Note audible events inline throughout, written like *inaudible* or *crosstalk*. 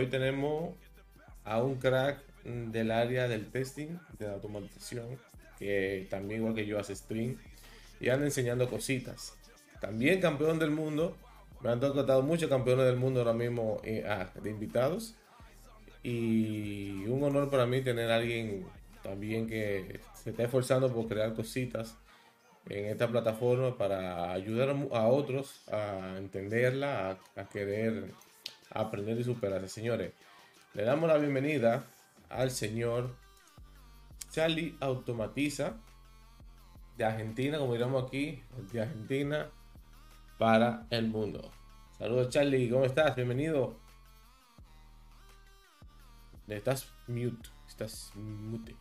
hoy tenemos a un crack del área del testing, de la automatización, que también igual que yo hace stream y anda enseñando cositas. También campeón del mundo. Me han tocado muchos campeones del mundo ahora mismo eh, ah, de invitados. Y un honor para mí tener a alguien también que se está esforzando por crear cositas en esta plataforma para ayudar a otros a entenderla, a, a querer aprender y superarse. Señores, le damos la bienvenida al señor Charlie Automatiza de Argentina, como diríamos aquí, de Argentina para el mundo. Saludos Charlie, ¿cómo estás? Bienvenido. Estás mute, estás mute.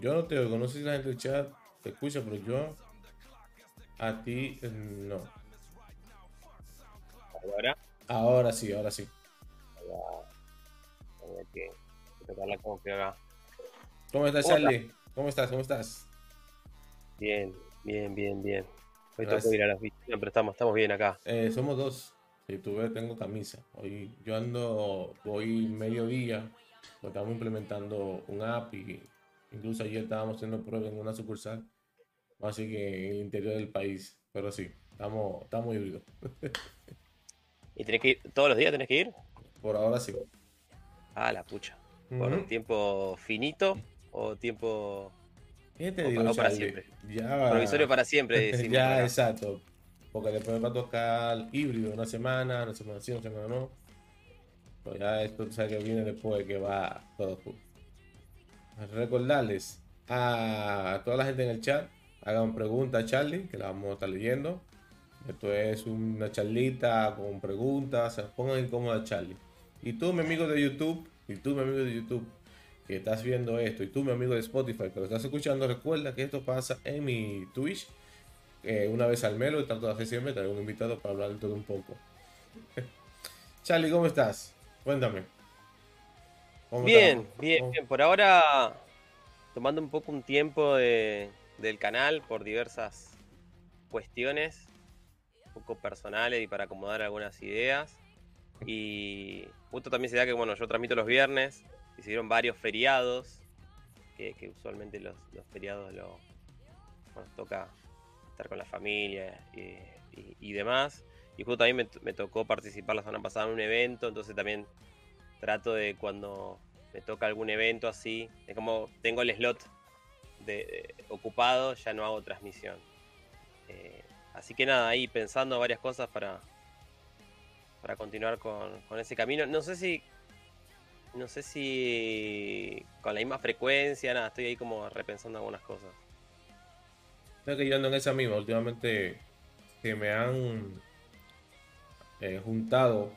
Yo no te oigo, no sé si la gente del chat te escucha, pero yo a ti no. ¿Ahora? Ahora sí, ahora sí. ¿Cómo estás, Charlie? ¿Cómo estás? ¿Cómo estás? Bien, bien, bien, bien. Hoy tengo que ir a la oficina, pero estamos, estamos bien acá. Eh, somos dos. Si tú ves, tengo camisa. Hoy yo ando, voy mediodía, pues estamos implementando un app y incluso ayer estábamos haciendo pruebas en una sucursal, así que en el interior del país. Pero sí, estamos, estamos híbridos. *laughs* ¿Y tenés que ir, todos los días tenés que ir? Por ahora sí. Ah, la pucha. ¿Por un tiempo finito o tiempo ¿Qué te digo, para siempre? Ya... Provisorio para siempre. *laughs* ya, exacto. Porque después va a tocar híbrido una semana, una semana sí, una semana no. Pues ya esto sabes que viene después que va todo junto. Recordarles a toda la gente en el chat, hagan preguntas a Charlie, que la vamos a estar leyendo. Esto es una charlita con preguntas, pongan incómoda Charlie. Y tú, mi amigo de YouTube, y tú, mi amigo de YouTube, que estás viendo esto, y tú, mi amigo de Spotify, que lo estás escuchando, recuerda que esto pasa en mi Twitch eh, una vez al mes, lo trato de hacer siempre, traigo un invitado para hablar de todo un poco. *laughs* Charlie, ¿cómo estás? Cuéntame. bien, bien, bien. Por ahora, tomando un poco un tiempo del canal por diversas cuestiones, poco personales y para acomodar algunas ideas. Y justo también se da que, bueno, yo transmito los viernes, hicieron varios feriados, que, usualmente los, feriados lo, toca estar con la familia y, demás. Y justo también me, tocó participar la semana pasada en un evento, entonces también trato de cuando me toca algún evento así, es como tengo el slot de, ocupado, ya no hago transmisión. Eh, así que nada, ahí pensando varias cosas para, para continuar con, con ese camino. No sé si no sé si con la misma frecuencia, nada, estoy ahí como repensando algunas cosas. Creo que yo ando en esa misma, últimamente que me han eh, juntado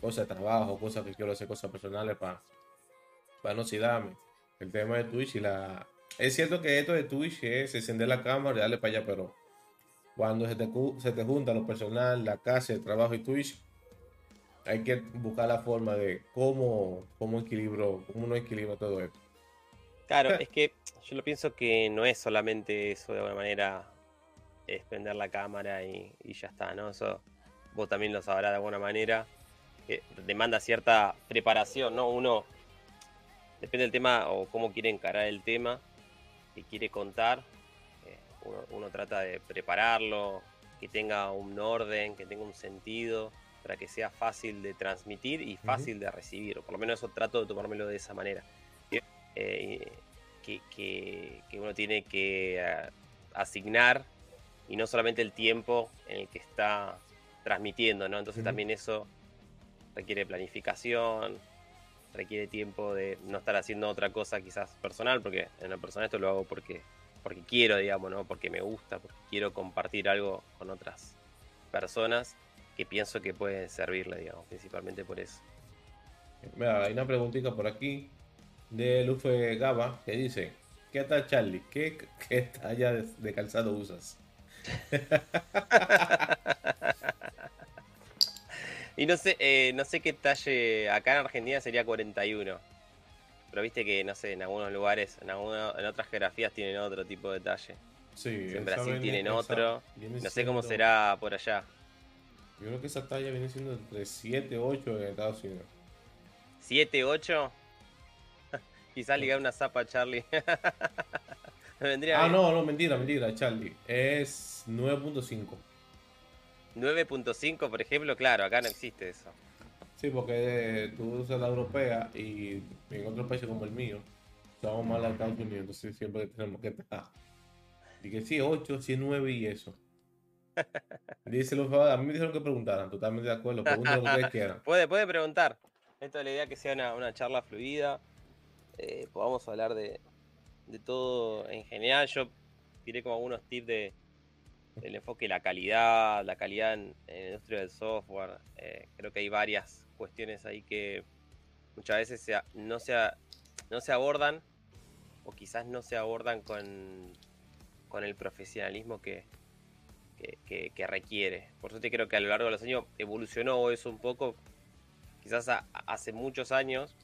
cosas de trabajo, cosas que quiero hacer, cosas personales para para no oxidarme. El tema de Twitch y la... Es cierto que esto de Twitch es encender la cámara y darle para allá, pero cuando se te, se te junta lo personal, la casa, el trabajo y Twitch, hay que buscar la forma de cómo, cómo equilibro, cómo uno equilibra todo esto. Claro, *laughs* es que yo lo pienso que no es solamente eso de alguna manera, es prender la cámara y, ya está, ¿no? Eso vos también lo sabrás de alguna manera, que demanda cierta preparación, ¿no? Uno, depende del tema o cómo quiere encarar el tema que quiere contar, uno trata de prepararlo, que tenga un orden, que tenga un sentido para que sea fácil de transmitir y fácil de recibir, o por lo menos eso trato de tomármelo de esa manera. Eh, que, uno tiene que eh, asignar y no solamente el tiempo en el que está transmitiendo, ¿no? Entonces también eso requiere planificación, requiere tiempo de no estar haciendo otra cosa quizás personal, porque en lo personal esto lo hago porque, porque quiero, digamos, ¿no? Porque me gusta, porque quiero compartir algo con otras personas que pienso que puede servirle, digamos, principalmente por eso. Mira, hay una preguntita por aquí de Lufe Gaba que dice: ¿Qué tal, Charlie? ¿Qué, qué talla de, calzado usas? *laughs* y no sé, eh, no sé qué talle. Acá en Argentina sería 41. Pero viste que, no sé, en algunos lugares, en, en otras geografías tienen otro tipo de talle. Sí, en Brasil tienen otro. No sé cómo será por allá. Yo creo que esa talla viene siendo entre 7 8 en Estados Unidos. 7, 8. *laughs* Quizás ligar una zapa a Charlie. *laughs* ah, no, no, mentira, mentira, Charlie. Es 9.5. 9.5, por ejemplo, claro, acá no existe eso. Sí, porque tú usas la europea y en otros países como el mío, usamos más de Estados Unidos, entonces siempre tenemos que estar. Y que sí, 8, sí, 9 y eso. *laughs* Díselo, a mí me dijeron que preguntaran, totalmente de acuerdo, pregunten lo que ustedes quieran. *laughs* Puede, puede preguntar. Esto es la idea que sea una, una charla fluida, eh, podamos hablar de, de, todo en general. Yo tiré como algunos tips de, del enfoque de la calidad, la calidad en, la industria del software. Eh, creo que hay varias cuestiones ahí que muchas veces no, se, no se abordan o quizás no se abordan con, con el profesionalismo que, que, requiere. Por eso te creo que a lo largo de los años evolucionó eso un poco. Quizás hace muchos años,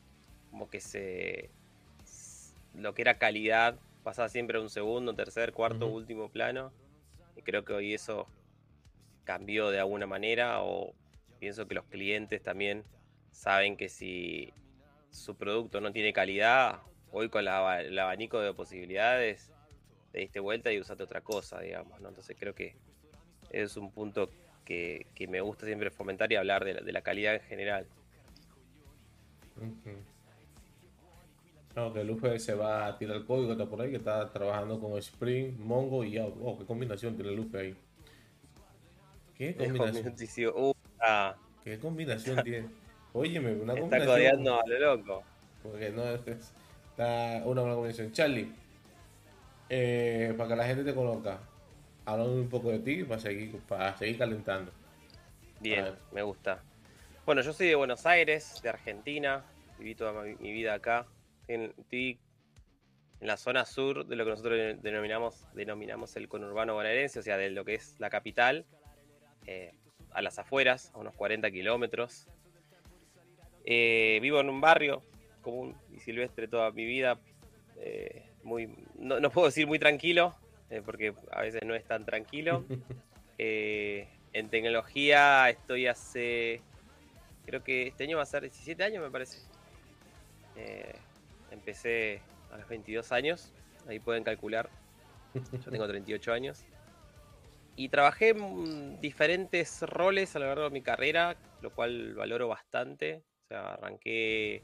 como que se. Lo que era calidad pasaba siempre a un segundo, tercer, cuarto, último plano. Y creo que hoy eso cambió de alguna manera. O pienso que los clientes también saben que si su producto no tiene calidad, hoy con el abanico de posibilidades, te diste vuelta y usaste otra cosa, digamos. ¿no? Entonces creo que es un punto que, me gusta siempre fomentar y hablar de la, calidad en general. No, que Luffy se va a tirar el código, está por ahí, que está trabajando con Spring, Mongo y Out. Oh, qué combinación tiene Luffy ahí. ¿Qué combinación? Uh, ah. ¿Qué combinación tiene? Óyeme, una combinación. Está codeando a lo loco. Porque no, es, está una buena combinación. Charlie, eh, para que la gente te conozca, hablando un poco de ti para seguir, para seguir calentando. Bien, me gusta. Bueno, yo soy de Buenos Aires, de Argentina. Viví toda mi, vida acá. Estoy en la zona sur de lo que nosotros denominamos, denominamos el conurbano bonaerense, o sea, de lo que es la capital, eh, a las afueras, a unos 40 kilómetros. Eh, vivo en un barrio común y silvestre toda mi vida, eh, muy, no, puedo decir muy tranquilo, eh, porque a veces no es tan tranquilo. *laughs* Eh, en tecnología estoy hace, creo que este año va a ser 17 años me parece. Eh, empecé a los 22 años, ahí pueden calcular. Yo tengo 38 años. Y trabajé en diferentes roles a lo largo de mi carrera, lo cual valoro bastante. O sea, arranqué,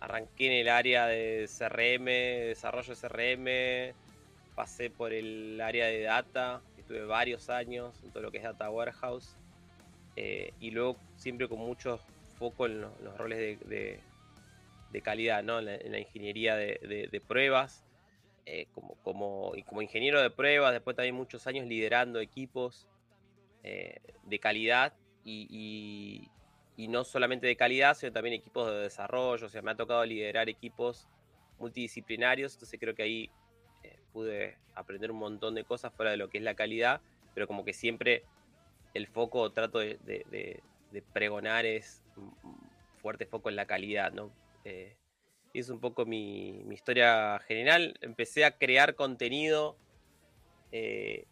arranqué en el área de CRM, desarrollo de CRM, pasé por el área de data, estuve varios años en todo lo que es Data Warehouse, eh, y luego siempre con mucho foco en, los, roles de, calidad, ¿no? en, la, ingeniería de, pruebas, eh, como, como, como ingeniero de pruebas, después también muchos años liderando equipos eh, de calidad y, y no solamente de calidad, sino también equipos de desarrollo, o sea, me ha tocado liderar equipos multidisciplinarios, entonces creo que ahí pude aprender un montón de cosas fuera de lo que es la calidad, pero como que siempre el foco, trato de, pregonar es fuerte foco en la calidad, ¿no? Y es un poco mi, historia general. Empecé a crear contenido, eh,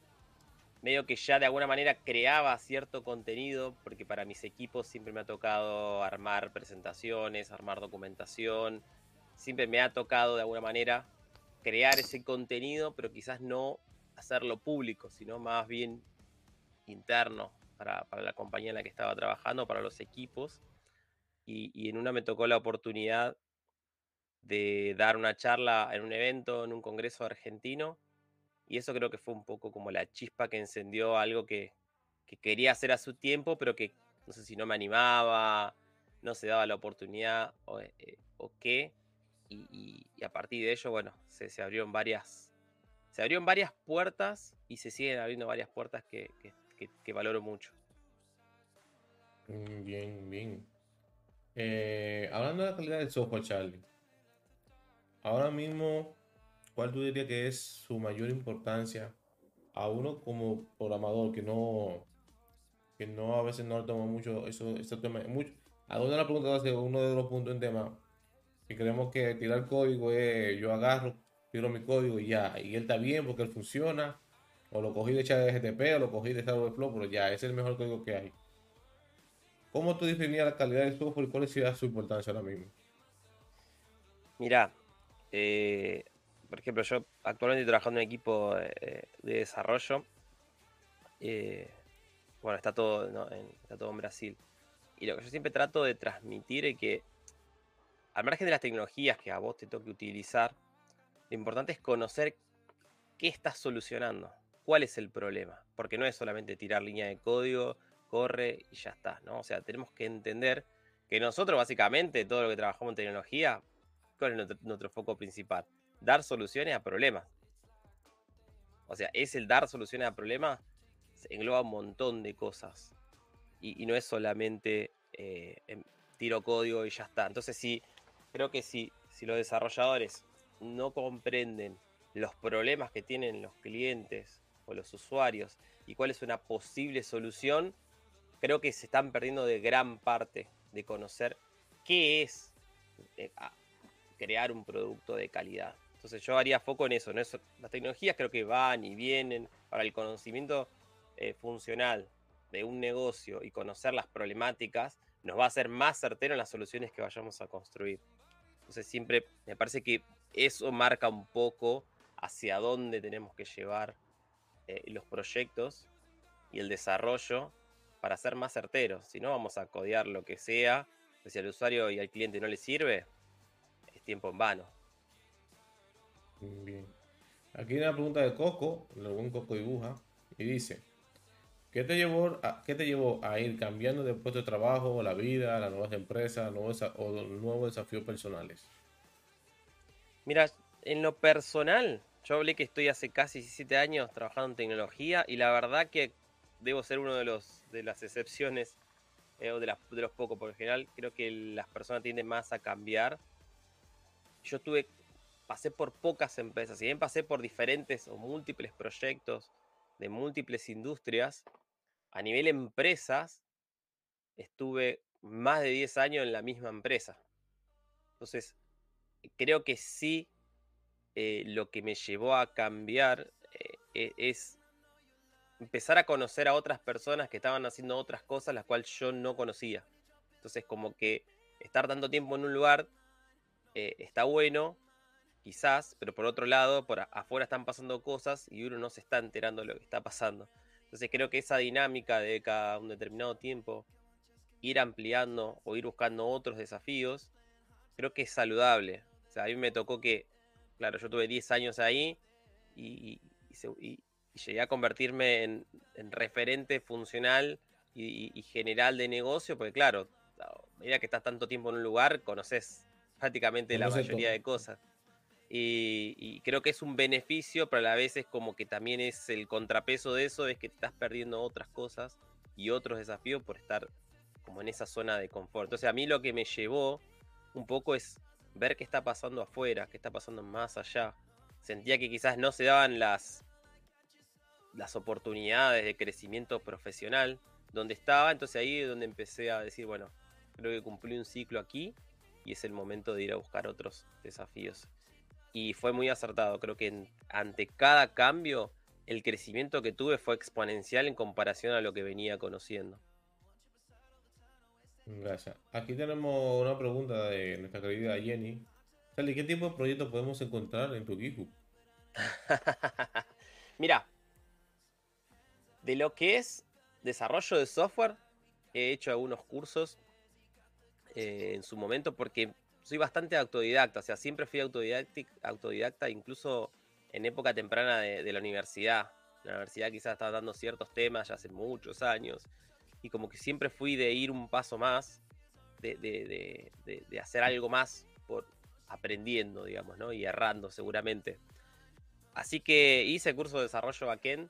medio que ya de alguna manera creaba cierto contenido, porque para mis equipos siempre me ha tocado armar presentaciones, armar documentación, siempre me ha tocado de alguna manera crear ese contenido, pero quizás no hacerlo público, sino más bien interno para, la compañía en la que estaba trabajando, para los equipos. Y, en una me tocó la oportunidad de dar una charla en un evento, en un congreso argentino. Y eso creo que fue un poco como la chispa que encendió algo que, quería hacer a su tiempo, pero que no sé si no me animaba, no se daba la oportunidad o, eh, o qué y, a partir de ello, bueno, se, se, abrieron varias. Se abrieron varias puertas y se siguen abriendo varias puertas que, valoro mucho. Mm, bien, bien. Eh, hablando de la calidad del software, Charlie. Ahora mismo, ¿cuál tú dirías que es su mayor importancia a uno como programador que no, que no a veces no le toma mucho eso, este tema? Mucho, a una la pregunta va a ser uno de los puntos en tema y creemos que tirar código es yo agarro, tiro mi código y ya, y él está bien porque él funciona, o lo cogí de GTP o lo cogí de Flow, pero ya, ese es el mejor código que hay. ¿cómo tú definías la calidad del software y cuál sería su importancia ahora mismo? Mira, eh, por ejemplo, yo actualmente estoy trabajando en un equipo de, desarrollo. Eh, bueno, está todo, en, está todo en Brasil. Y lo que yo siempre trato de transmitir es que, al margen de las tecnologías que a vos te toque utilizar, lo importante es conocer qué estás solucionando, cuál es el problema. Porque no es solamente tirar línea de código, corre y ya está, ¿no? O sea, tenemos que entender que nosotros básicamente, todo lo que trabajamos en tecnología, ¿cuál es nuestro foco principal? dar soluciones a problemas. O sea, es el dar soluciones a problemas, engloba un montón de cosas. Y, no es solamente eh, tiro código y ya está. Entonces, sí, creo que si, si los desarrolladores no comprenden los problemas que tienen los clientes o los usuarios y cuál es una posible solución, creo que se están perdiendo de gran parte de conocer qué es eh, crear un producto de calidad. Entonces yo haría foco en eso, Las tecnologías creo que van y vienen para el conocimiento eh, funcional de un negocio y conocer las problemáticas nos va a hacer más certero en las soluciones que vayamos a construir. Entonces siempre me parece que eso marca un poco hacia dónde tenemos que llevar eh, los proyectos y el desarrollo para ser más certeros. Si no, vamos a codear lo que sea, si al usuario y al cliente no le sirve, tiempo en vano. Bien. Aquí hay una pregunta de Coco, el buen Coco Dibuja, y dice: ¿Qué te, llevó a, ¿Qué te llevó a ir cambiando de puesto de trabajo, la vida, las nuevas empresas nuevos, o nuevos desafíos personales? Mira, en lo personal, yo hablé que estoy hace casi 17 años trabajando en tecnología y la verdad que debo ser uno de los de las excepciones eh, o de, de los pocos, por lo general creo que las personas tienden más a cambiar. Yo tuve pasé por pocas empresas, si bien pasé por diferentes o múltiples proyectos de múltiples industrias, a nivel empresas estuve más de 10 años en la misma empresa. Entonces, creo que sí eh, lo que me llevó a cambiar eh, e, es empezar a conocer a otras personas que estaban haciendo otras cosas las cuales yo no conocía. Entonces, como que estar tanto tiempo en un lugar eh, está bueno, quizás, pero por otro lado, por afuera están pasando cosas y uno no se está enterando de lo que está pasando. Entonces creo que esa dinámica de cada un determinado tiempo ir ampliando o ir buscando otros desafíos, creo que es saludable. O sea, a mí me tocó que, claro, yo tuve 10 años ahí y, llegué a convertirme en, referente funcional y, general de negocio, porque claro, a medida que estás tanto tiempo en un lugar, conoces prácticamente la mayoría de cosas. Y, creo que es un beneficio, pero a la vez es como que también es el contrapeso de eso, es que te estás perdiendo otras cosas y otros desafíos por estar como en esa zona de confort. Entonces a mí lo que me llevó un poco es ver qué está pasando afuera, qué está pasando más allá. Sentía que quizás no se daban las, las oportunidades de crecimiento profesional donde estaba, entonces ahí es donde empecé a decir, bueno, creo que cumplí un ciclo aquí y es el momento de ir a buscar otros desafíos y fue muy acertado. Creo que ante cada cambio el crecimiento que tuve fue exponencial en comparación a lo que venía conociendo. Gracias. Aquí tenemos una pregunta de nuestra querida Jenny. Sally, ¿qué tipo de proyectos podemos encontrar en tu GitHub? *laughs* Mira, de lo que es desarrollo de software, he hecho algunos cursos eh, en su momento porque soy bastante autodidacta, o sea, siempre fui autodidacta, incluso en época temprana de, la universidad. La universidad quizás estaba dando ciertos temas ya hace muchos años, y como que siempre fui de ir un paso más, de, hacer algo más por aprendiendo, digamos, ¿no? Y errando seguramente. Así que hice curso de desarrollo backend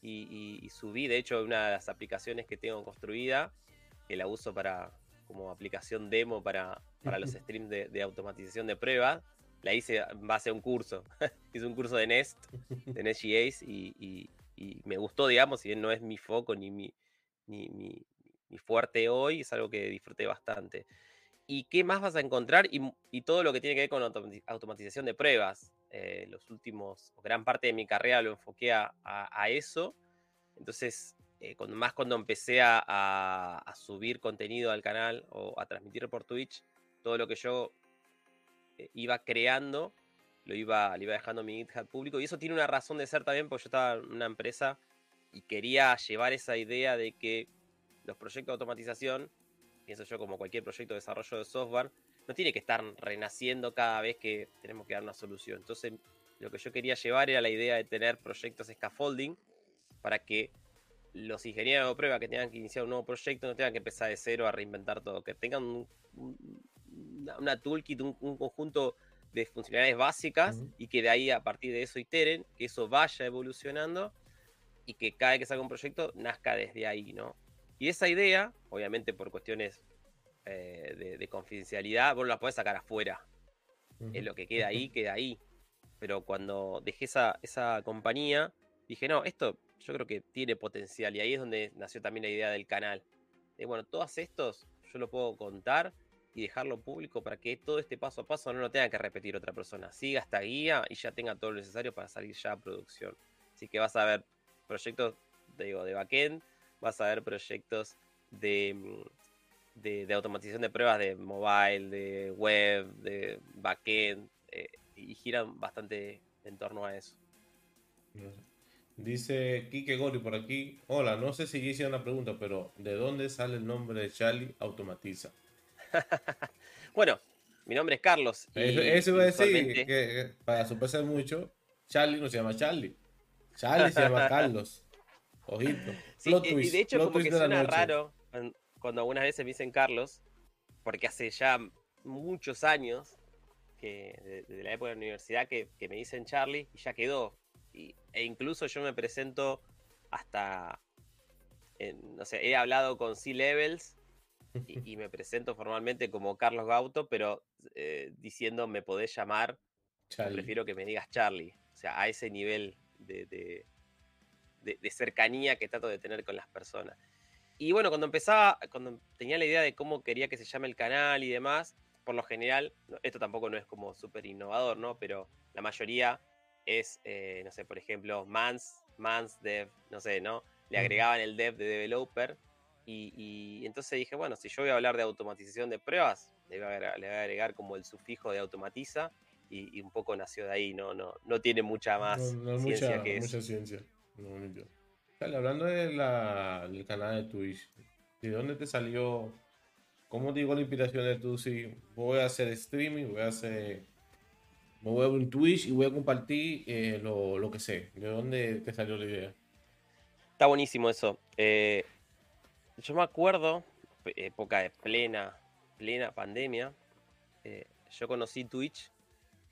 y, y subí, de hecho, una de las aplicaciones que tengo construida, que la uso para, como aplicación demo para, para los streams de, automatización de prueba. La hice en base a un curso. *laughs* hice un curso de Nest, de Nest.js, y, y, me gustó, digamos, si bien no es mi foco ni mi, ni, mi, fuerte hoy, es algo que disfruté bastante. ¿Y qué más vas a encontrar? Y, todo lo que tiene que ver con automatización de pruebas. Eh, los últimos, gran parte de mi carrera lo enfoqué a, a, eso. Entonces, eh, más cuando empecé a, subir contenido al canal o a transmitir por Twitch, todo lo que yo eh, iba creando lo iba, iba dejando en mi GitHub público. Y eso tiene una razón de ser también, porque yo estaba en una empresa y quería llevar esa idea de que los proyectos de automatización, pienso yo como cualquier proyecto de desarrollo de software, no tiene que estar renaciendo cada vez que tenemos que dar una solución. Entonces, lo que yo quería llevar era la idea de tener proyectos scaffolding para que los ingenieros de prueba que tengan que iniciar un nuevo proyecto no tengan que empezar de cero a reinventar todo, que tengan una toolkit, un, conjunto de funcionalidades básicas y que de ahí a partir de eso iteren, que eso vaya evolucionando y que cada vez que salga un proyecto nazca desde ahí, ¿no? Y esa idea, obviamente por cuestiones eh, de, confidencialidad, vos la podés sacar afuera. Es lo que queda ahí, queda ahí. Pero cuando dejé esa, esa compañía, dije, no, esto yo creo que tiene potencial. Y ahí es donde nació también la idea del canal. De bueno, todos estos yo lo puedo contar y dejarlo público para que todo este paso a paso no lo tenga que repetir otra persona. Siga esta guía y ya tenga todo lo necesario para salir ya a producción. Así que vas a ver proyectos digo, de backend, vas a ver proyectos de, mm, de, automatización de pruebas de mobile, de web, de backend, eh, y giran bastante en torno a eso. Dice Kike Gori por aquí. Hola, no sé si hice una pregunta, pero ¿de dónde sale el nombre de Charlie Automatiza? *laughs* bueno, mi nombre es Carlos. eso, iba a decir que, para sorprender mucho, Charlie no se llama Charlie. Charlie se llama *laughs* Carlos. Ojito. y de hecho, como que suena raro cuando algunas veces me dicen Carlos, porque hace ya muchos años que desde la época de la universidad que, me dicen Charlie y ya quedó. E incluso yo me presento hasta, no sé, he hablado con C-Levels y, me presento formalmente como Carlos Gauto, pero eh, diciendo me podés llamar, prefiero que me digas Charlie. O sea, a ese nivel de, de, cercanía que trato de tener con las personas. Y bueno, cuando empezaba, cuando tenía la idea de cómo quería que se llame el canal y demás, por lo general, esto tampoco no es como súper innovador, ¿no? Pero la mayoría es, eh, no sé, por ejemplo, Mans, Mans Dev, no sé, ¿no? Le agregaban el dev de developer y, entonces dije, bueno, si yo voy a hablar de automatización de pruebas, le voy a agregar, como el sufijo de automatiza y, un poco nació de ahí, no, no, no tiene mucha más ciencia que eso. Mucha ciencia. hablando de del canal de Twitch, ¿de dónde te salió? ¿Cómo digo la inspiración de tú? Si voy a hacer streaming, voy a hacer. Me voy a un Twitch y voy a compartir eh, lo, lo, que sé. ¿De dónde te salió la idea? Está buenísimo eso. Eh, yo me acuerdo, época de plena, plena pandemia, eh, yo conocí Twitch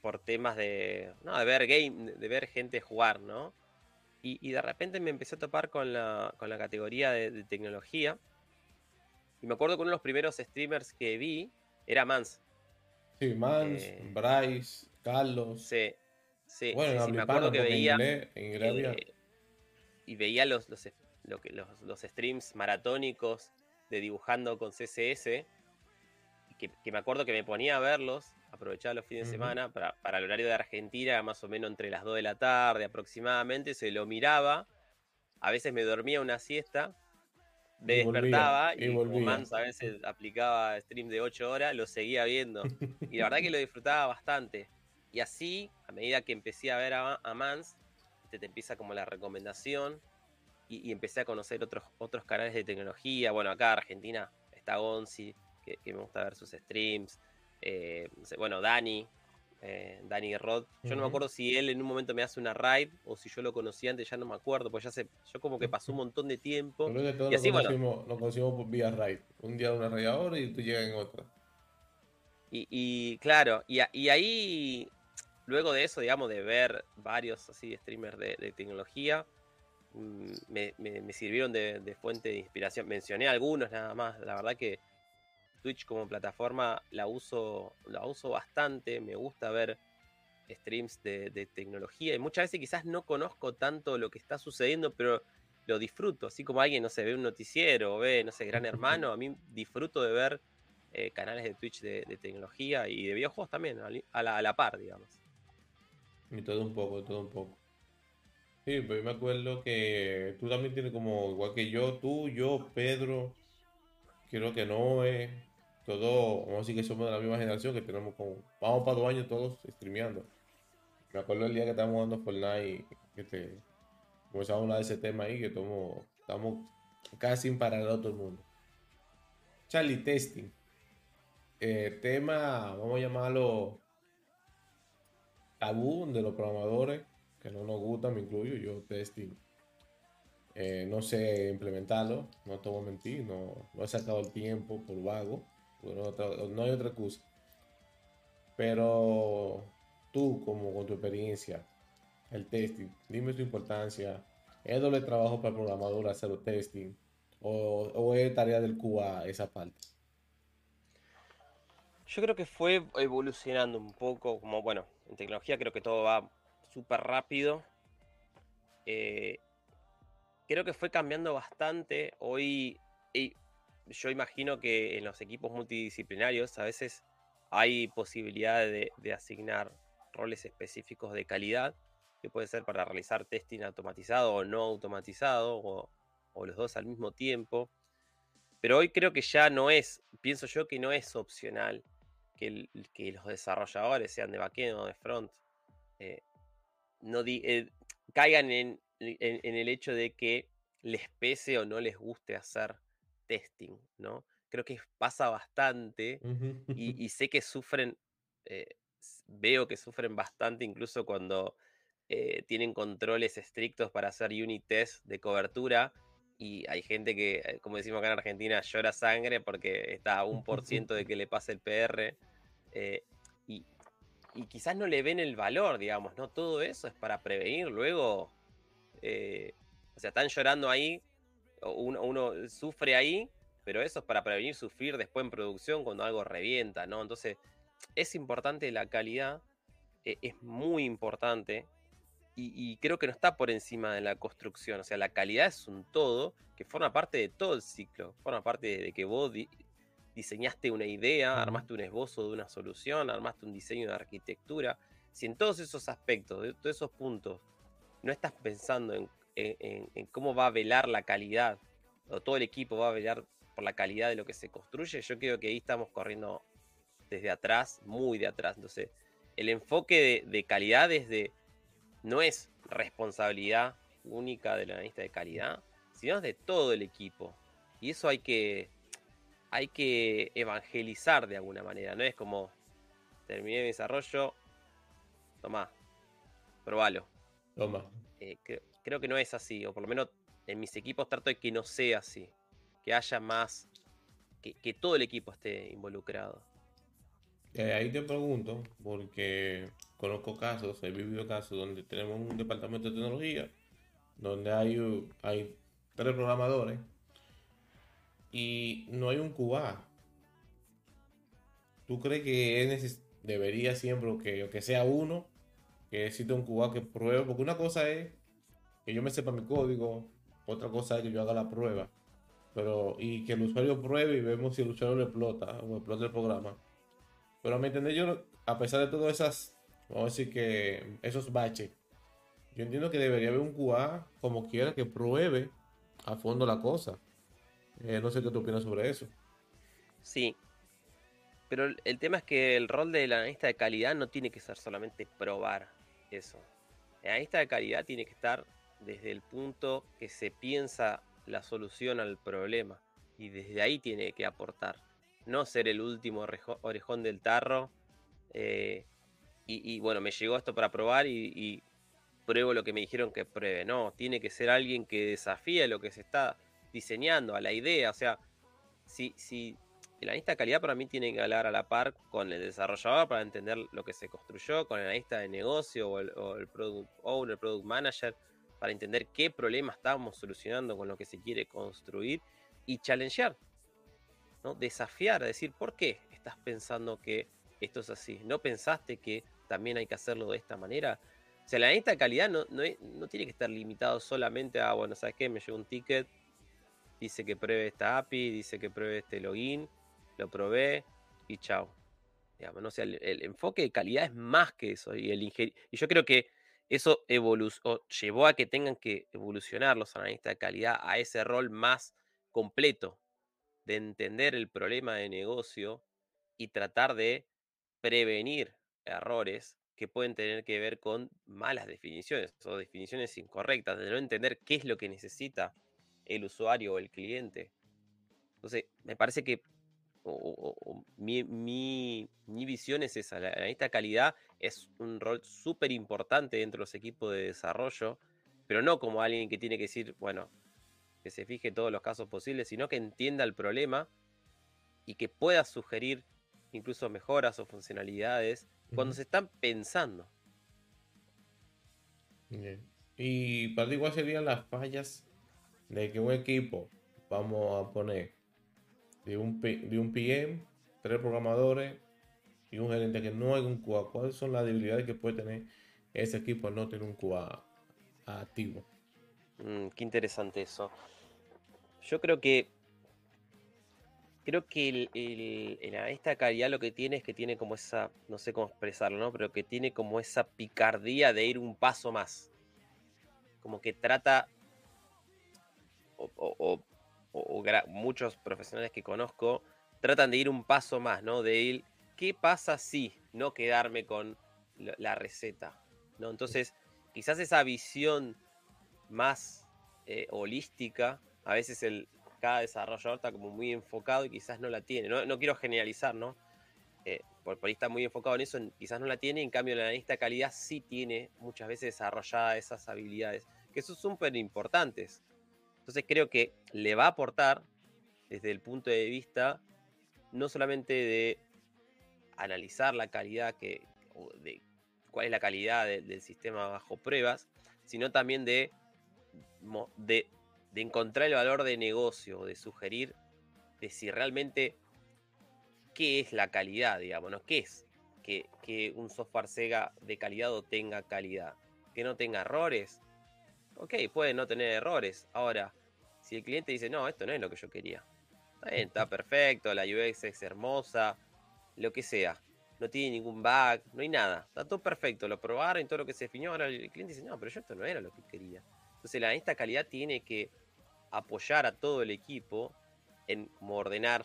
por temas de, no, de ver game, de ver gente jugar, ¿no? Y, de repente me empecé a topar con la, con la categoría de, tecnología. Y me acuerdo que uno de los primeros streamers que vi era Mans. Sí, Mans, eh, Bryce, Carlos. Sí, sí, bueno, me acuerdo que veía. Eh, y veía los, los, lo que, los, los, streams maratónicos de dibujando con CSS, que, que, me acuerdo que me ponía a verlos, aprovechaba los fines de semana, para, para, el horario de Argentina, más o menos entre las 2 de la tarde aproximadamente, se lo miraba, a veces me dormía una siesta, me despertaba y, como Mans a veces aplicaba stream de 8 horas, lo seguía viendo. *laughs* Y la verdad que lo disfrutaba bastante. Y así, a medida que empecé a ver a, a Mans, te, te empieza como la recomendación y, empecé a conocer otros, otros canales de tecnología. Bueno, acá en Argentina está Gonzi, que, me gusta ver sus streams. Eh, bueno, Dani, eh, Dani Rod. Yo no me acuerdo si él en un momento me hace una raid o si yo lo conocí antes, ya no me acuerdo, pues ya sé, yo como que pasó un montón de tiempo. y así, lo conocimos, lo conocimos vía raid. Un día una raid ahora y tú llegas en otra. Y, claro, y, ahí, luego de eso, digamos, de ver varios así streamers de tecnología, Mm, me, sirvieron de, fuente de inspiración. Mencioné algunos nada más. La verdad que Twitch como plataforma la uso, la uso bastante. Me gusta ver streams de, tecnología. Y muchas veces quizás no conozco tanto lo que está sucediendo, pero lo disfruto. Así como alguien, no sé, ve un noticiero o ve, no sé, Gran Hermano. *laughs* A mí disfruto de ver eh, canales de Twitch de, tecnología y de videojuegos también, a la, a la par, digamos. Y todo un poco, todo un poco. Sí, pues me acuerdo que tú también tienes como, igual que yo, tú, yo, Pedro, creo que Noé, todos, vamos a decir que somos de la misma generación, que tenemos como, vamos para dos años todos streameando. Me acuerdo el día que estábamos jugando Fortnite, que te, comenzamos a hablar de ese tema ahí, que estamos, estamos casi sin todo el mundo. Charlie, testing. Eh, tema, vamos a llamarlo tabú de los programadores, que no nos gusta, me incluyo, yo testing. Eh, no sé implementarlo, no te voy a mentir, no, no he sacado el tiempo por vago, no, hay otra excusa. Pero tú, como con tu experiencia, el testing, dime tu importancia. ¿Es doble trabajo para el programador hacer el testing? ¿O, o es tarea del QA esa parte? Yo creo que fue evolucionando un poco, como bueno, en tecnología creo que todo va súper rápido. Eh, creo que fue cambiando bastante. Hoy yo imagino que en los equipos multidisciplinarios a veces hay posibilidad de, asignar roles específicos de calidad, que puede ser para realizar testing automatizado o no automatizado, o los dos al mismo tiempo. Pero hoy creo que ya no es, pienso yo que no es opcional que, los desarrolladores, sean de backend o de front, eh, no eh, caigan en, el hecho de que les pese o no les guste hacer testing, ¿no? Creo que pasa bastante *laughs* y, sé que sufren, eh, veo que sufren bastante incluso cuando tienen controles estrictos para hacer unit test de cobertura y hay gente que, como decimos acá en Argentina, llora sangre porque está a un por ciento de *laughs* que le pase el PR. Eh, y, quizás no le ven el valor, digamos, ¿no? Todo eso es para prevenir luego. Eh, o sea, están llorando ahí, uno, sufre ahí, pero eso es para prevenir sufrir después en producción cuando algo revienta, ¿no? Entonces, es importante la calidad, es muy importante. Y, creo que no está por encima de la construcción. O sea, la calidad es un todo que forma parte de todo el ciclo. Forma parte de que vos diseñaste una idea, armaste un esbozo de una solución, armaste un diseño de arquitectura, si en todos esos aspectos, de todos esos puntos, no estás pensando en, cómo va a velar la calidad, o todo el equipo va a velar por la calidad de lo que se construye, yo creo que ahí estamos corriendo desde atrás, muy de atrás. Entonces, el enfoque de, calidad es no es responsabilidad única del analista de calidad, sino es de todo el equipo. Y eso hay que, hay que evangelizar de alguna manera. No es como terminé mi desarrollo, toma, probalo. Toma. Eh, creo que no es así, o por lo menos en mis equipos trato de que no sea así. Que haya más, que, todo el equipo esté involucrado. Eh, ahí te pregunto, porque conozco casos, he vivido casos donde tenemos un departamento de tecnología, donde hay, hay tres programadores y no hay un QA. ¿Tú crees que debería siempre que, que sea uno, que exista un QA que pruebe? Porque una cosa es que yo me sepa mi código, otra cosa es que yo haga la prueba. Pero, y que el usuario pruebe y vemos si el usuario lo explota o explota el programa. Pero a mi entender, yo, a pesar de todas esas, vamos a decir que esos baches, yo entiendo que debería haber un QA como quiera que pruebe a fondo la cosa. Eh, no sé qué tú opinas sobre eso. Sí. Pero el tema es que el rol del analista de calidad no tiene que ser solamente probar eso. El analista de calidad tiene que estar desde el punto que se piensa la solución al problema. Y desde ahí tiene que aportar. No ser el último orejón del tarro. Eh, y, bueno, me llegó esto para probar y, pruebo lo que me dijeron que pruebe. No, tiene que ser alguien que desafíe lo que se está diseñando, a la idea. O sea, si, si el analista de calidad para mí tiene que hablar a la par con el desarrollador para entender lo que se construyó, con el analista de negocio o el, el product owner, product manager, para entender qué problema estamos solucionando con lo que se quiere construir y challengear, ¿no? desafiar, decir, ¿por qué estás pensando que esto es así? ¿No pensaste que también hay que hacerlo de esta manera? O sea, analista de calidad no, no, no tiene que estar limitado solamente a, bueno, ¿sabes qué? Me llegó un ticket, dice que pruebe esta API, dice que pruebe este login, lo probé y chao. Digamos, ¿no? el, enfoque de calidad es más que eso. Y, el y yo creo que eso llevó a que tengan que evolucionar los analistas de calidad a ese rol más completo de entender el problema de negocio y tratar de prevenir errores que pueden tener que ver con malas definiciones o definiciones incorrectas, de no entender qué es lo que necesita el usuario o el cliente. Entonces, me parece que mi, visión es esa, la analista calidad es un rol súper importante dentro de los equipos de desarrollo, pero no como alguien que tiene que decir, bueno, que se fije todos los casos posibles, sino que entienda el problema y que pueda sugerir incluso mejoras o funcionalidades cuando se están pensando. Y para ¿cuáles serían las fallas de que un equipo, vamos a poner, de un, de un PM, tres programadores y un gerente que no hay un QA? ¿Cuáles son las debilidades que puede tener ese equipo al no tener un QA activo? Mm, qué interesante eso. Yo creo que creo que el, analista calidad lo que tiene es que tiene como esa, no sé cómo expresarlo, ¿no? Pero que tiene como esa picardía de ir un paso más. Como que trata, o, muchos profesionales que conozco, tratan de ir un paso más, ¿no? De ir, ¿qué pasa si no quedarme con la receta? ¿no? Entonces, quizás esa visión más eh, holística, a veces el, cada desarrollador está como muy enfocado y quizás no la tiene. No, quiero generalizar, ¿no? Eh, por, ahí está muy enfocado en eso, quizás no la tiene, en cambio el analista de calidad sí tiene muchas veces desarrolladas esas habilidades, que son súper importantes. Entonces creo que le va a aportar desde el punto de vista no solamente de analizar la calidad que, de cuál es la calidad del sistema bajo pruebas, sino también de de encontrar el valor de negocio, de sugerir de si realmente qué es la calidad, digamos, ¿no? ¿Qué es que, un software Sega de calidad o tenga calidad? Que no tenga errores. Ok, puede no tener errores. Ahora, si el cliente dice, no, esto no es lo que yo quería. Está bien, está *laughs* perfecto, la UX es hermosa, lo que sea. No tiene ningún bug, no hay nada. Está todo perfecto, lo probaron y todo lo que se definió. Ahora el cliente dice, no, pero yo esto no era lo que quería. Entonces, la, esta calidad tiene que apoyar a todo el equipo en ordenar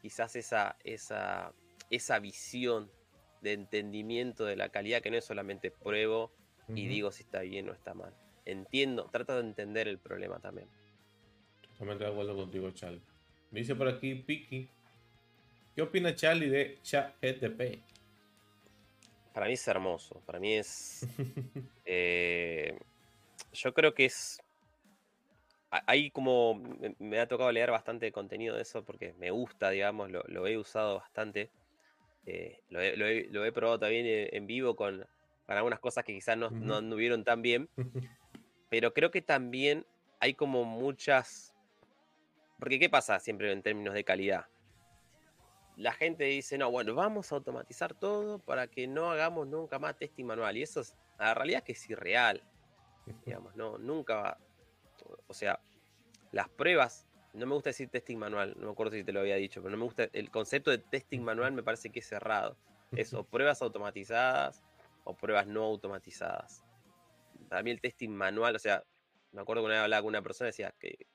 quizás esa, esa, esa visión de entendimiento de la calidad, que no es solamente pruebo y digo si está bien o está mal. Entiendo, trata de entender el problema también. Totalmente de acuerdo contigo, Charlie. Me dice por aquí Piki. ¿Qué opina Charlie de ChatGTP? Para mí es hermoso. Para mí es. *laughs* Eh, yo creo que es hay como, me ha tocado leer bastante contenido de eso porque me gusta, digamos, lo, he usado bastante. Eh, lo, he, probado también en vivo con, algunas cosas que quizás no, no anduvieron tan bien. *laughs* Pero creo que también hay como muchas... Porque ¿qué pasa siempre en términos de calidad? La gente dice, no, bueno, vamos a automatizar todo para que no hagamos nunca más testing manual. Y eso es, la realidad es que es irreal. *laughs* Digamos, no, nunca va, o sea, las pruebas, no me gusta decir testing manual, no me acuerdo si te lo había dicho, pero no me gusta, el concepto de testing manual me parece que es cerrado. Es o pruebas automatizadas o pruebas no automatizadas. Para mí el testing manual, o sea, me acuerdo que una vez hablaba con una persona decía que,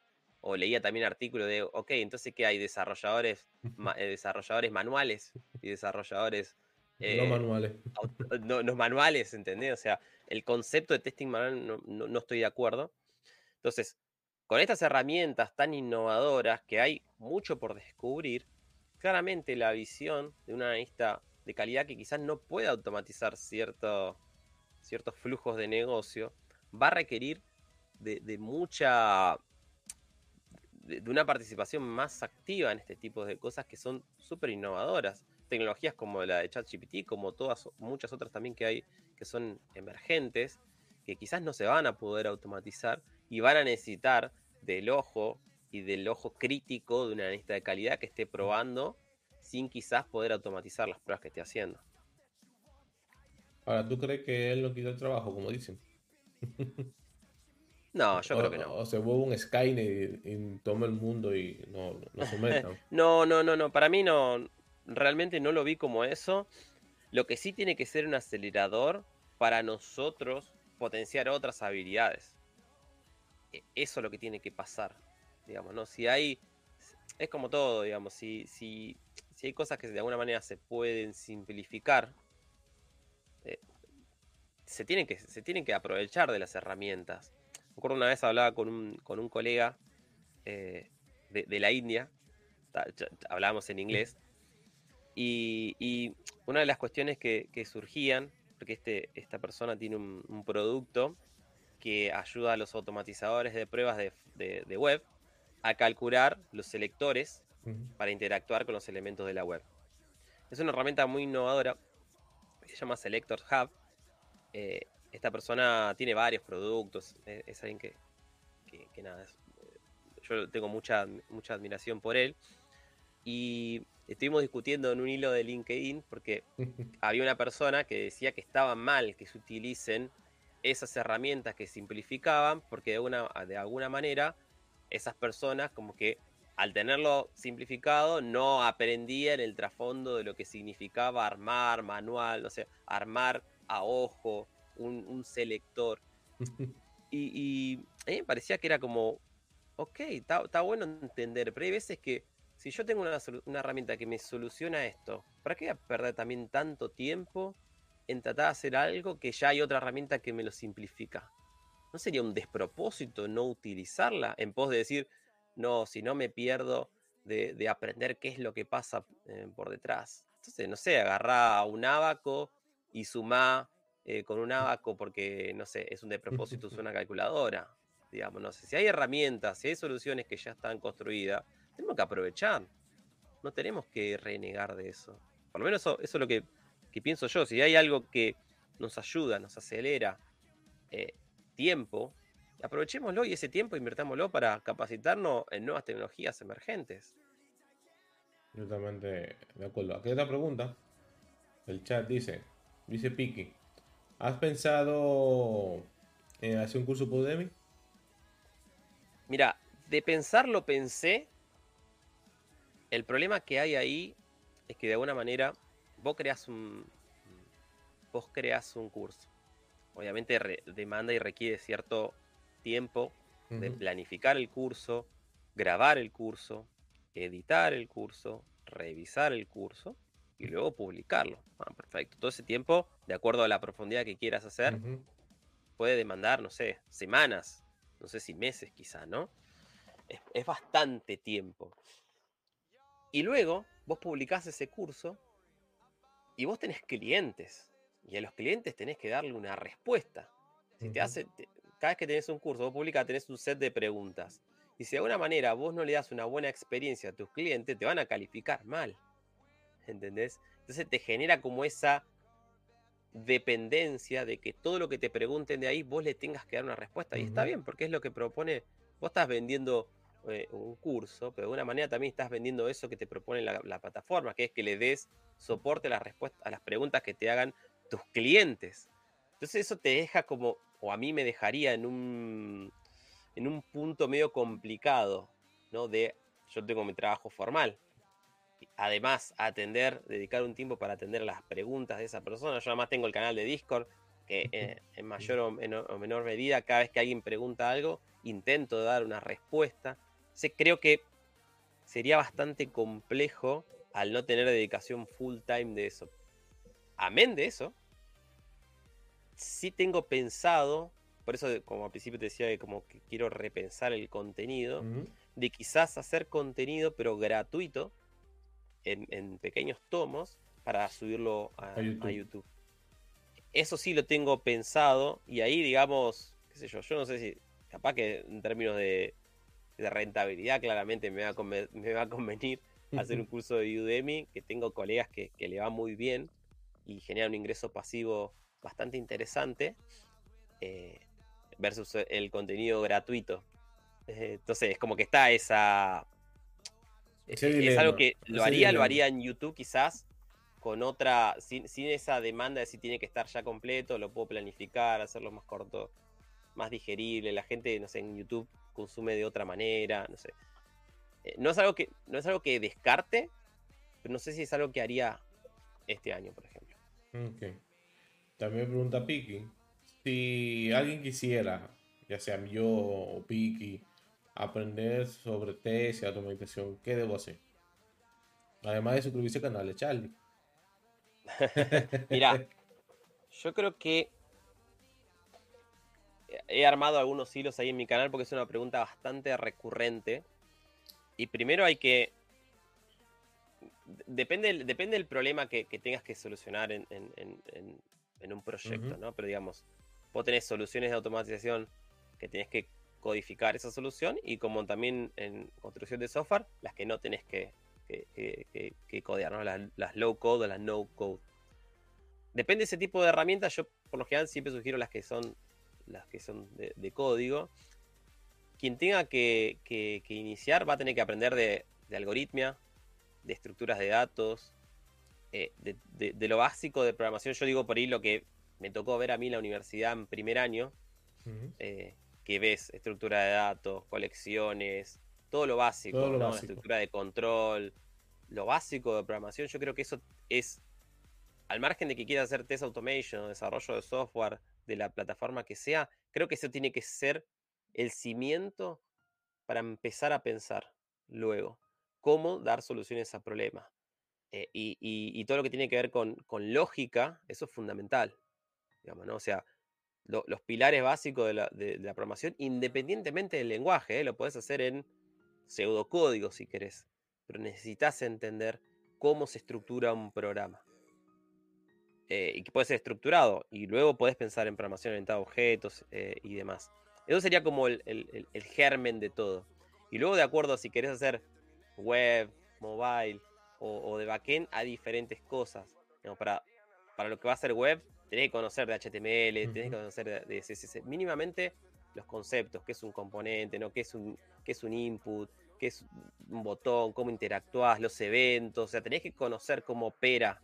o leía también artículos de, ok, entonces ¿qué hay? Desarrolladores, eh, desarrolladores manuales y desarrolladores... no eh, manuales. no, manuales, ¿entendés? O sea, el concepto de testing manual no estoy de acuerdo. Entonces, con estas herramientas tan innovadoras que hay mucho por descubrir, claramente la visión de un analista de calidad que quizás no pueda automatizar ciertos flujos de negocio va a requerir de, mucha de, una participación más activa en este tipo de cosas que son súper innovadoras. Tecnologías como la de ChatGPT, como todas muchas otras también que hay que son emergentes, que quizás no se van a poder automatizar y van a necesitar del ojo y del ojo crítico de una analista de calidad que esté probando sin quizás poder automatizar las pruebas que esté haciendo. Ahora, ¿tú crees que él no quita el trabajo, como dicen? *laughs* No, yo creo que no. O se vuelve un Skynet y, toma el mundo y no, no someta. *laughs* no, no, no, no. Para mí no. Realmente no lo vi como eso. Lo que sí tiene que ser un acelerador para nosotros potenciar otras habilidades. E, eso es lo que tiene que pasar, digamos, ¿no? Si hay, es como todo, digamos, si, si, si hay cosas que de alguna manera se pueden simplificar, eh, se, tienen que, se tienen que aprovechar de las herramientas. Me acuerdo una vez hablaba con un, con un colega eh, de, la India, hablábamos en inglés, y, una de las cuestiones que, surgían, porque este, esta persona tiene un, producto que ayuda a los automatizadores de pruebas de, web a calcular los selectores para interactuar con los elementos de la web. Es una herramienta muy innovadora, se llama Selector Hub. Eh, esta persona tiene varios productos, es, alguien que, que, nada, yo tengo mucha, mucha admiración por él. Y estuvimos discutiendo en un hilo de LinkedIn porque *laughs* había una persona que decía que estaba mal que se utilicen esas herramientas que simplificaban porque de, una, de alguna manera esas personas como que al tenerlo simplificado no aprendían el trasfondo de lo que significaba armar manual, no sé, armar a ojo un, selector. *laughs* Y, y, a mí me parecía que era como, ok, está bueno entender, pero hay veces que si yo tengo una, herramienta que me soluciona esto, ¿para qué perder también tanto tiempo en tratar de hacer algo que ya hay otra herramienta que me lo simplifica? ¿No sería un despropósito no utilizarla en pos de decir, no, si no me pierdo de, aprender qué es lo que pasa eh, por detrás? Entonces, no sé, agarrá un abaco y sumá eh, con un abaco porque, no sé, es un despropósito, es una calculadora. Digamos, no sé, si hay herramientas, si hay soluciones que ya están construidas, tenemos que aprovechar. No tenemos que renegar de eso. Por lo menos eso, es lo que, pienso yo. Si hay algo que nos ayuda, nos acelera eh, tiempo, aprovechémoslo y ese tiempo invertámoslo para capacitarnos en nuevas tecnologías emergentes. Totalmente de acuerdo. Aquí hay otra pregunta. El chat dice, dice Piki, ¿has pensado en hacer un curso por Udemy? Mira, de pensarlo pensé, el problema que hay ahí es que de alguna manera vos creas un, vos creas un curso. Obviamente demanda y requiere cierto tiempo de planificar el curso, grabar el curso, editar el curso, revisar el curso y luego publicarlo. Ah, perfecto. Todo ese tiempo, de acuerdo a la profundidad que quieras hacer, puede demandar, no sé, semanas, no sé si meses quizá, ¿no? es bastante tiempo. Y luego vos publicás ese curso y vos tenés clientes. Y a los clientes tenés que darle una respuesta. Si te hace, cada vez que tenés un curso, vos publicás, tenés un set de preguntas. Y si de alguna manera vos no le das una buena experiencia a tus clientes, te van a calificar mal. ¿Entendés? Entonces te genera como esa dependencia de que todo lo que te pregunten de ahí vos le tengas que dar una respuesta. Y está bien, porque es lo que propone. Vos estás vendiendo eh, un curso, pero de alguna manera también estás vendiendo eso que te propone la, plataforma, que es que le des soporte a las, respuestas, a las preguntas que te hagan tus clientes. Entonces eso te deja como, o a mí me dejaría en un, en un punto medio complicado, ¿no? De, yo tengo mi trabajo formal. Además, atender, dedicar un tiempo para atender las preguntas de esa persona. Yo además tengo el canal de Discord, que eh, en mayor o menor medida, cada vez que alguien pregunta algo, intento dar una respuesta creo que sería bastante complejo al no tener dedicación full time de eso. Amén de eso, sí tengo pensado, por eso como al principio te decía que como que quiero repensar el contenido, de quizás hacer contenido pero gratuito en, pequeños tomos para subirlo a, YouTube. Eso sí lo tengo pensado y ahí digamos, qué sé yo, yo no sé si capaz que en términos de de rentabilidad, claramente me va a, *laughs* me va a convenir hacer un curso de Udemy, que tengo colegas que, le va muy bien y genera un ingreso pasivo bastante interesante, eh, versus el contenido gratuito. Eh, entonces, es como que está esa... es algo que lo haría, lo haría en YouTube quizás, con otra, sin, esa demanda de si tiene que estar ya completo, lo puedo planificar, hacerlo más corto, más digerible. La gente, no sé, en YouTube consume de otra manera, no sé. Eh, no, es algo que, no es algo que descarte, pero no sé si es algo que haría este año, por ejemplo. Ok. También pregunta Piki, si alguien quisiera, ya sea yo o Piki, aprender sobre test y automatización, ¿qué debo hacer? Además de suscribirse al canal de Charlie. *laughs* Mira, yo creo que he armado algunos hilos ahí en mi canal porque es una pregunta bastante recurrente. Y primero hay que. Depende, depende del problema que, tengas que solucionar en, un proyecto, ¿no? Pero digamos, vos tenés soluciones de automatización que tenés que codificar esa solución y como también en construcción de software, las que no tenés que, que, codear, ¿no? Las, low code o las no code. Depende de ese tipo de herramientas, yo por lo general siempre sugiero las que son las que son de, código. Quien tenga que, iniciar va a tener que aprender de, algoritmia, de estructuras de datos, eh, de, lo básico de programación. Yo digo por ahí lo que me tocó ver a mí en la universidad en primer año, eh, que ves estructura de datos, colecciones, todo lo básico, estructura de control, lo básico de programación. Yo creo que eso es, al margen de que quieras hacer test automation, desarrollo de software, de la plataforma que sea, creo que eso tiene que ser el cimiento para empezar a pensar luego cómo dar soluciones a problemas. Eh, y, todo lo que tiene que ver con, lógica, eso es fundamental. Digamos, ¿no? O sea, los pilares básicos de la, programación, independientemente del lenguaje, ¿eh? lo puedes hacer en pseudocódigo si querés, pero necesitas entender cómo se estructura un programa. Eh, y que puede ser estructurado, y luego puedes pensar en programación orientada a objetos eh, y demás. Eso sería como el, germen de todo. Y luego, de acuerdo a si querés hacer web, mobile o, de backend, a diferentes cosas. para, para lo que va a ser web, tenés que conocer de HTML, tenés que conocer de, CSS, mínimamente los conceptos, qué es un componente, ¿no? qué, es un, qué es un input, qué es un botón, cómo interactúas, los eventos, o sea, tenés que conocer cómo opera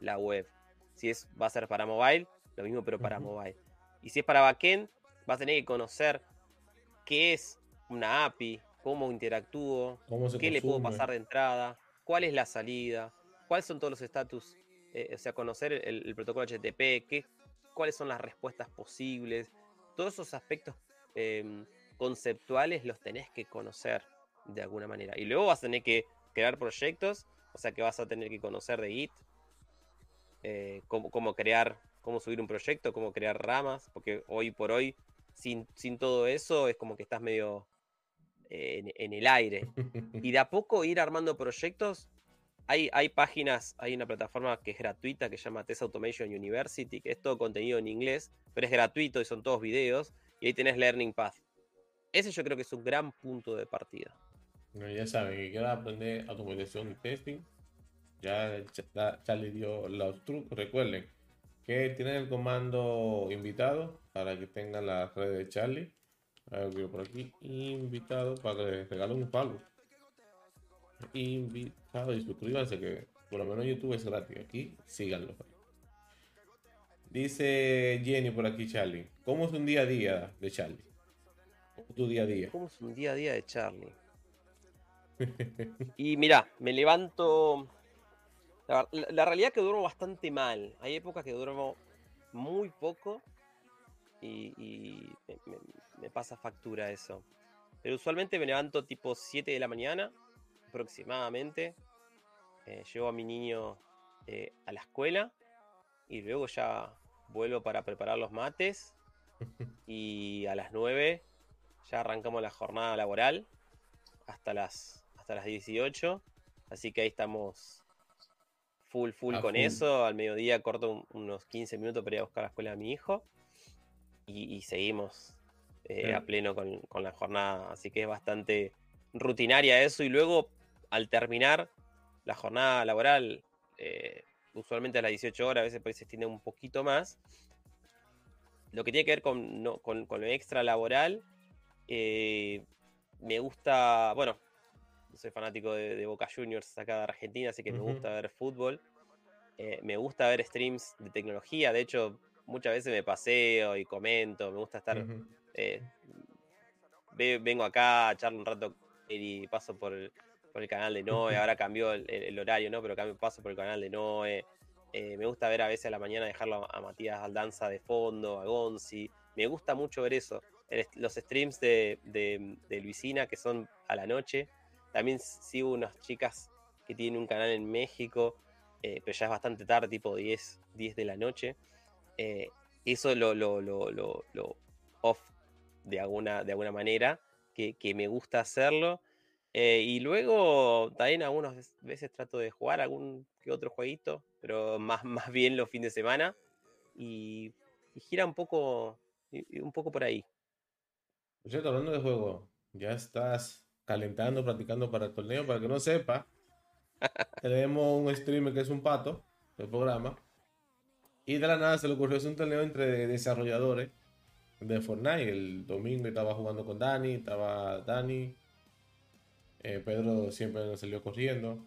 la web. Si es, va a ser para mobile, lo mismo pero para mobile. Y si es para backend, vas a tener que conocer qué es una API, cómo interactúo, qué le puedo pasar de entrada, cuál es la salida, cuáles son todos los estatus, eh, o sea, conocer el, protocolo HTTP, qué, cuáles son las respuestas posibles, todos esos aspectos em, conceptuales los tenés que conocer de alguna manera. Y luego vas a tener que crear proyectos, o sea que vas a tener que conocer de Git, eh, cómo, crear, cómo subir un proyecto, cómo crear ramas, porque hoy por hoy, sin, sin todo eso, es como que estás medio eh, en, el aire. Y de a poco ir armando proyectos. Hay, hay páginas, hay una plataforma que es gratuita que se llama Test Automation University, que es todo contenido en inglés, pero es gratuito y son todos videos, y ahí tenés Learning Path. Ese yo creo que es un gran punto de partida. ya saben, que quiera aprender automatización y testing, ya Charlie dio los trucos. Recuerden que tienen el comando invitado para que tengan la red de Charlie. A ver, por aquí. Invitado para que les regalen un palo. Invitado y suscríbanse que por lo menos YouTube es gratis. Aquí síganlo. Dice Jenny por aquí, Charlie. ¿Cómo es un día a día de Charlie? tu día a día? ¿Cómo es un día a día de Charlie? *laughs* y mira, me levanto la, realidad es que duermo bastante mal. Hay épocas que duermo muy poco y, me, pasa factura eso. Pero usualmente me levanto tipo 7 de la mañana aproximadamente. Eh, llevo a mi niño eh, a la escuela y luego ya vuelvo para preparar los mates. *laughs* Y a las 9 ya arrancamos la jornada laboral hasta las, hasta las 18. Así que ahí estamos full, full con eso. Al mediodía corto unos 15 minutos para ir a buscar a la escuela a mi hijo. Y, seguimos eh, a pleno con, la jornada. Así que es bastante rutinaria eso. Y luego, al terminar la jornada laboral, eh, usualmente a las 18 horas, a veces se extiende un poquito más. Lo que tiene que ver con, con, lo extra laboral, eh, me gusta, bueno, soy fanático de, Boca Juniors acá de Argentina, así que me gusta ver fútbol. Eh, me gusta ver streams de tecnología, de hecho, muchas veces me paseo y comento, me gusta estar... Eh, vengo acá a charlar un rato y paso por el, canal de Noé, ahora cambió el, horario, ¿no? Pero paso por el canal de Noé. Eh, me gusta ver a veces a la mañana dejarlo a Matías Aldanza de fondo, a Gonzi. Me gusta mucho ver eso. los streams de, de, Luisina que son a la noche. También sigo unas chicas que tienen un canal en México, eh, pero ya es bastante tarde, tipo 10, 10 de la noche. Eh, eso lo, lo, lo, lo, off de alguna, de alguna manera, que, que me gusta hacerlo. Eh, y luego también algunas veces trato de jugar algún que otro jueguito, pero más, *laughs* más bien los fines de semana. Y, gira un poco, un poco por ahí. Por cierto, hablando de juego, ya estás calentando, practicando para el torneo. Para que no sepa, tenemos un streamer que es un pato del programa. Y de la nada se le ocurrió un torneo entre desarrolladores de Fortnite. El domingo estaba jugando con Dani, estaba Dani, eh, Pedro siempre salió corriendo.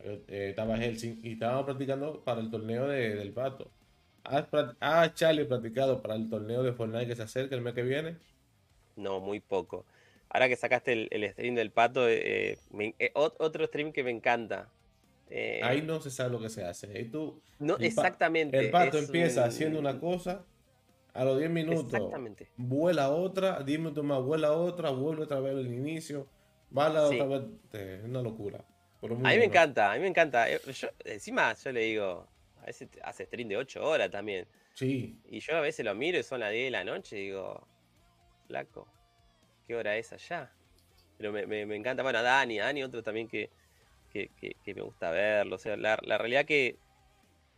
Eh, estaba Helsing y estábamos practicando para el torneo del pato. ¿Has, Charlie practicado para el torneo de Fortnite que se acerca el mes que viene? No, muy poco. Ahora que sacaste el, stream del pato, eh, otro stream que me encanta. Ahí no se sabe lo que se hace. tú, no, exactamente. el pato empieza haciendo una cosa, a los 10 minutos vuela otra, 10 minutos más vuela otra, vuelve otra vez al inicio es una locura. a mí me encanta, a mí me encanta. Eh, encima yo le digo, a veces hace stream de 8 horas también. Sí. Y yo a veces lo miro y son las 10 de la noche y digo, flaco, ¿qué hora es allá? Pero me, encanta, bueno, a Dani, a Dani otro también que, que, me gusta verlo. O sea, la, realidad que,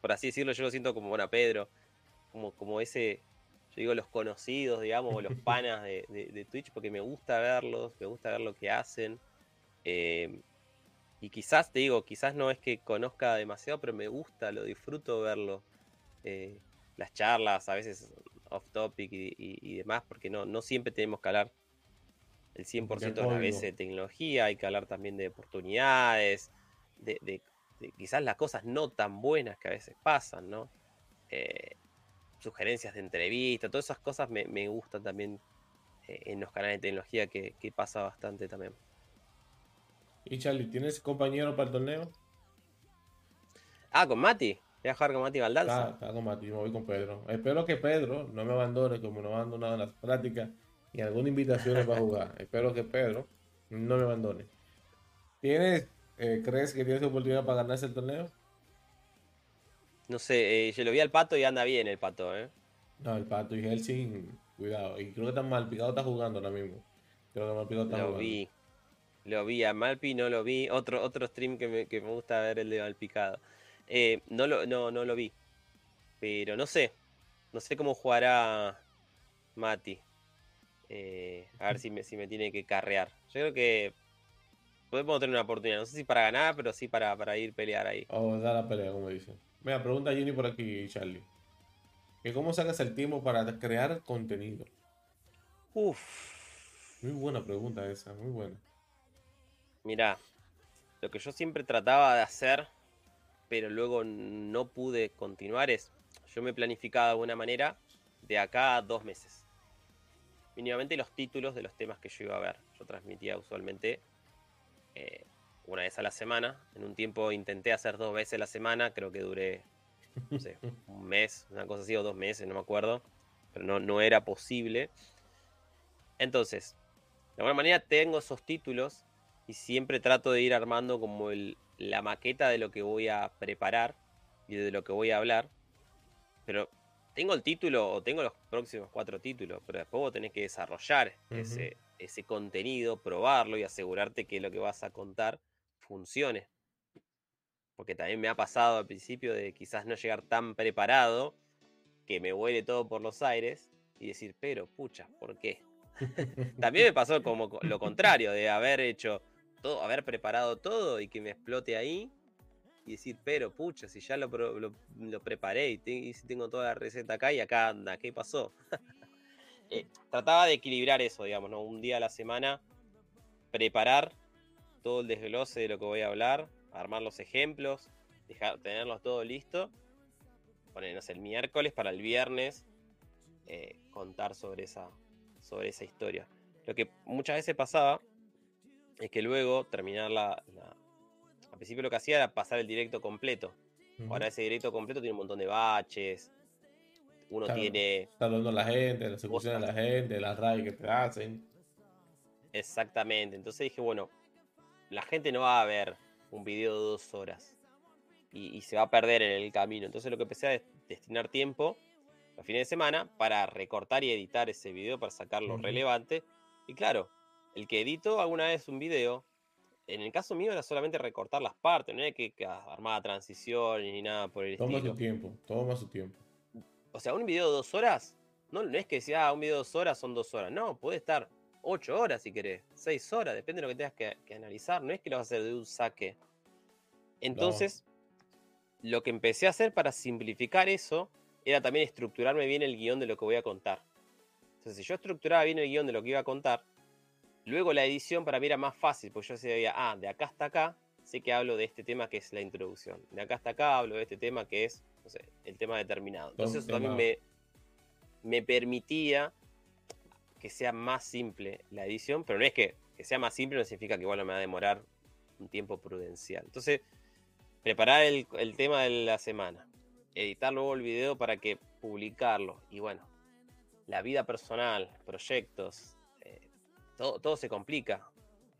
por así decirlo, yo lo siento como, bueno, Pedro, como, como ese yo digo los conocidos, digamos, o los *laughs* panas de, Twitch, porque me gusta verlos, me gusta ver lo que hacen. Eh, y quizás, te digo, quizás no es que conozca demasiado, pero me gusta, lo disfruto verlo. Eh, las charlas, a veces off topic y, demás, porque no, no siempre tenemos que hablar el 100% de, la vez de tecnología, hay que hablar también de oportunidades, de, quizás las cosas no tan buenas que a veces pasan, ¿no? Eh, sugerencias de entrevista, todas esas cosas me, gustan también eh, en los canales de tecnología que, pasa bastante también. ¿Y Charlie, tienes compañero para el torneo? Ah, con Mati. Voy a jugar con Mati Valdanza. Está, con Mati, me voy con Pedro. Espero que Pedro no me abandone como no abandonado en las prácticas y alguna invitación para jugar. *laughs* Espero que Pedro no me abandone. ¿Tienes, eh, crees que tienes oportunidad para ganarse el torneo? No sé, eh, yo lo vi al pato y anda bien el pato, ¿eh? No, el pato y Helsing, cuidado. Y creo que está mal picado, está jugando ahora mismo. Creo que mal picado está lo vi. Lo vi, a Malpi no lo vi. Otro, otro stream que me, gusta ver el de Malpicado. Eh, no, lo, no, no lo vi. Pero no sé. No sé cómo jugará Mati. Eh, a ver si me, si me tiene que carrear. Yo creo que podemos tener una oportunidad. No sé si para ganar, pero sí para, para ir pelear ahí. O dar la pelea, como dicen. Mira, pregunta Jenny por aquí, Charlie. ¿Que ¿Cómo sacas el tiempo para crear contenido? Uf. Muy buena pregunta esa, muy buena. Mira, lo que yo siempre trataba de hacer, pero luego no pude continuar es, yo me planificaba de alguna manera de acá a dos meses. Mínimamente los títulos de los temas que yo iba a ver. Yo transmitía usualmente eh, una vez a la semana. En un tiempo intenté hacer dos veces a la semana, creo que duré, no sé, *laughs* un mes, una cosa así, o dos meses, no me acuerdo. Pero no, no era posible. Entonces, de alguna manera tengo esos títulos y siempre trato de ir armando como el, la maqueta de lo que voy a preparar y de lo que voy a hablar. Pero tengo el título o tengo los próximos cuatro títulos, pero después vos tenés que desarrollar ese, ese contenido, probarlo y asegurarte que lo que vas a contar funcione. Porque también me ha pasado al principio de quizás no llegar tan preparado que me huele todo por los aires y decir, pero pucha, ¿por qué? *laughs* también me pasó como lo contrario, de haber hecho todo, haber preparado todo y que me explote ahí y decir, pero pucha, si ya lo, lo, preparé y, si tengo toda la receta acá y acá anda, ¿qué pasó? *laughs* Eh, trataba de equilibrar eso, digamos, ¿no? Un día a la semana, preparar todo el desglose de lo que voy a hablar, armar los ejemplos, dejar, tenerlos todo listo. Ponernos el miércoles para el viernes eh, contar sobre esa, sobre esa historia. Lo que muchas veces pasaba es que luego terminar la, principio lo que hacía era pasar el directo completo. Ahora ese directo completo tiene un montón de baches. Uno tiene. Saludando a la gente, la ejecución de la gente, las rayas que te hacen. Exactamente. Entonces dije, bueno, la gente no va a ver un video de dos horas y, se va a perder en el camino. Entonces lo que empecé a destinar tiempo los fines de semana para recortar y editar ese video, para sacar lo relevante. Y claro, el que edito alguna vez un video, en el caso mío era solamente recortar las partes, no era que, armar la transición ni nada por el toma estilo. Toma su tiempo, toma su tiempo. O sea, un video de dos horas, no, no es que sea ah, un video de dos horas son dos horas, no, puede estar ocho horas si querés, seis horas, depende de lo que tengas que, analizar, no es que lo vas a hacer de un saque. Entonces, lo que empecé a hacer para simplificar eso era también estructurarme bien el guion de lo que voy a contar. Entonces, si yo estructuraba bien el guion de lo que iba a contar, luego la edición para mí era más fácil, porque yo sabía, ah, de acá hasta acá, sé que hablo de este tema que es la introducción. De acá hasta acá hablo de este tema que es, no sé, el tema determinado. Entonces, eso también me, me permitía que sea más simple la edición, pero no es que, que sea más simple, no significa que igual no me va a demorar un tiempo prudencial. Entonces, preparar el, tema de la semana, editar luego el video para que publicarlo. Y bueno, la vida personal, proyectos, eh, todo, se complica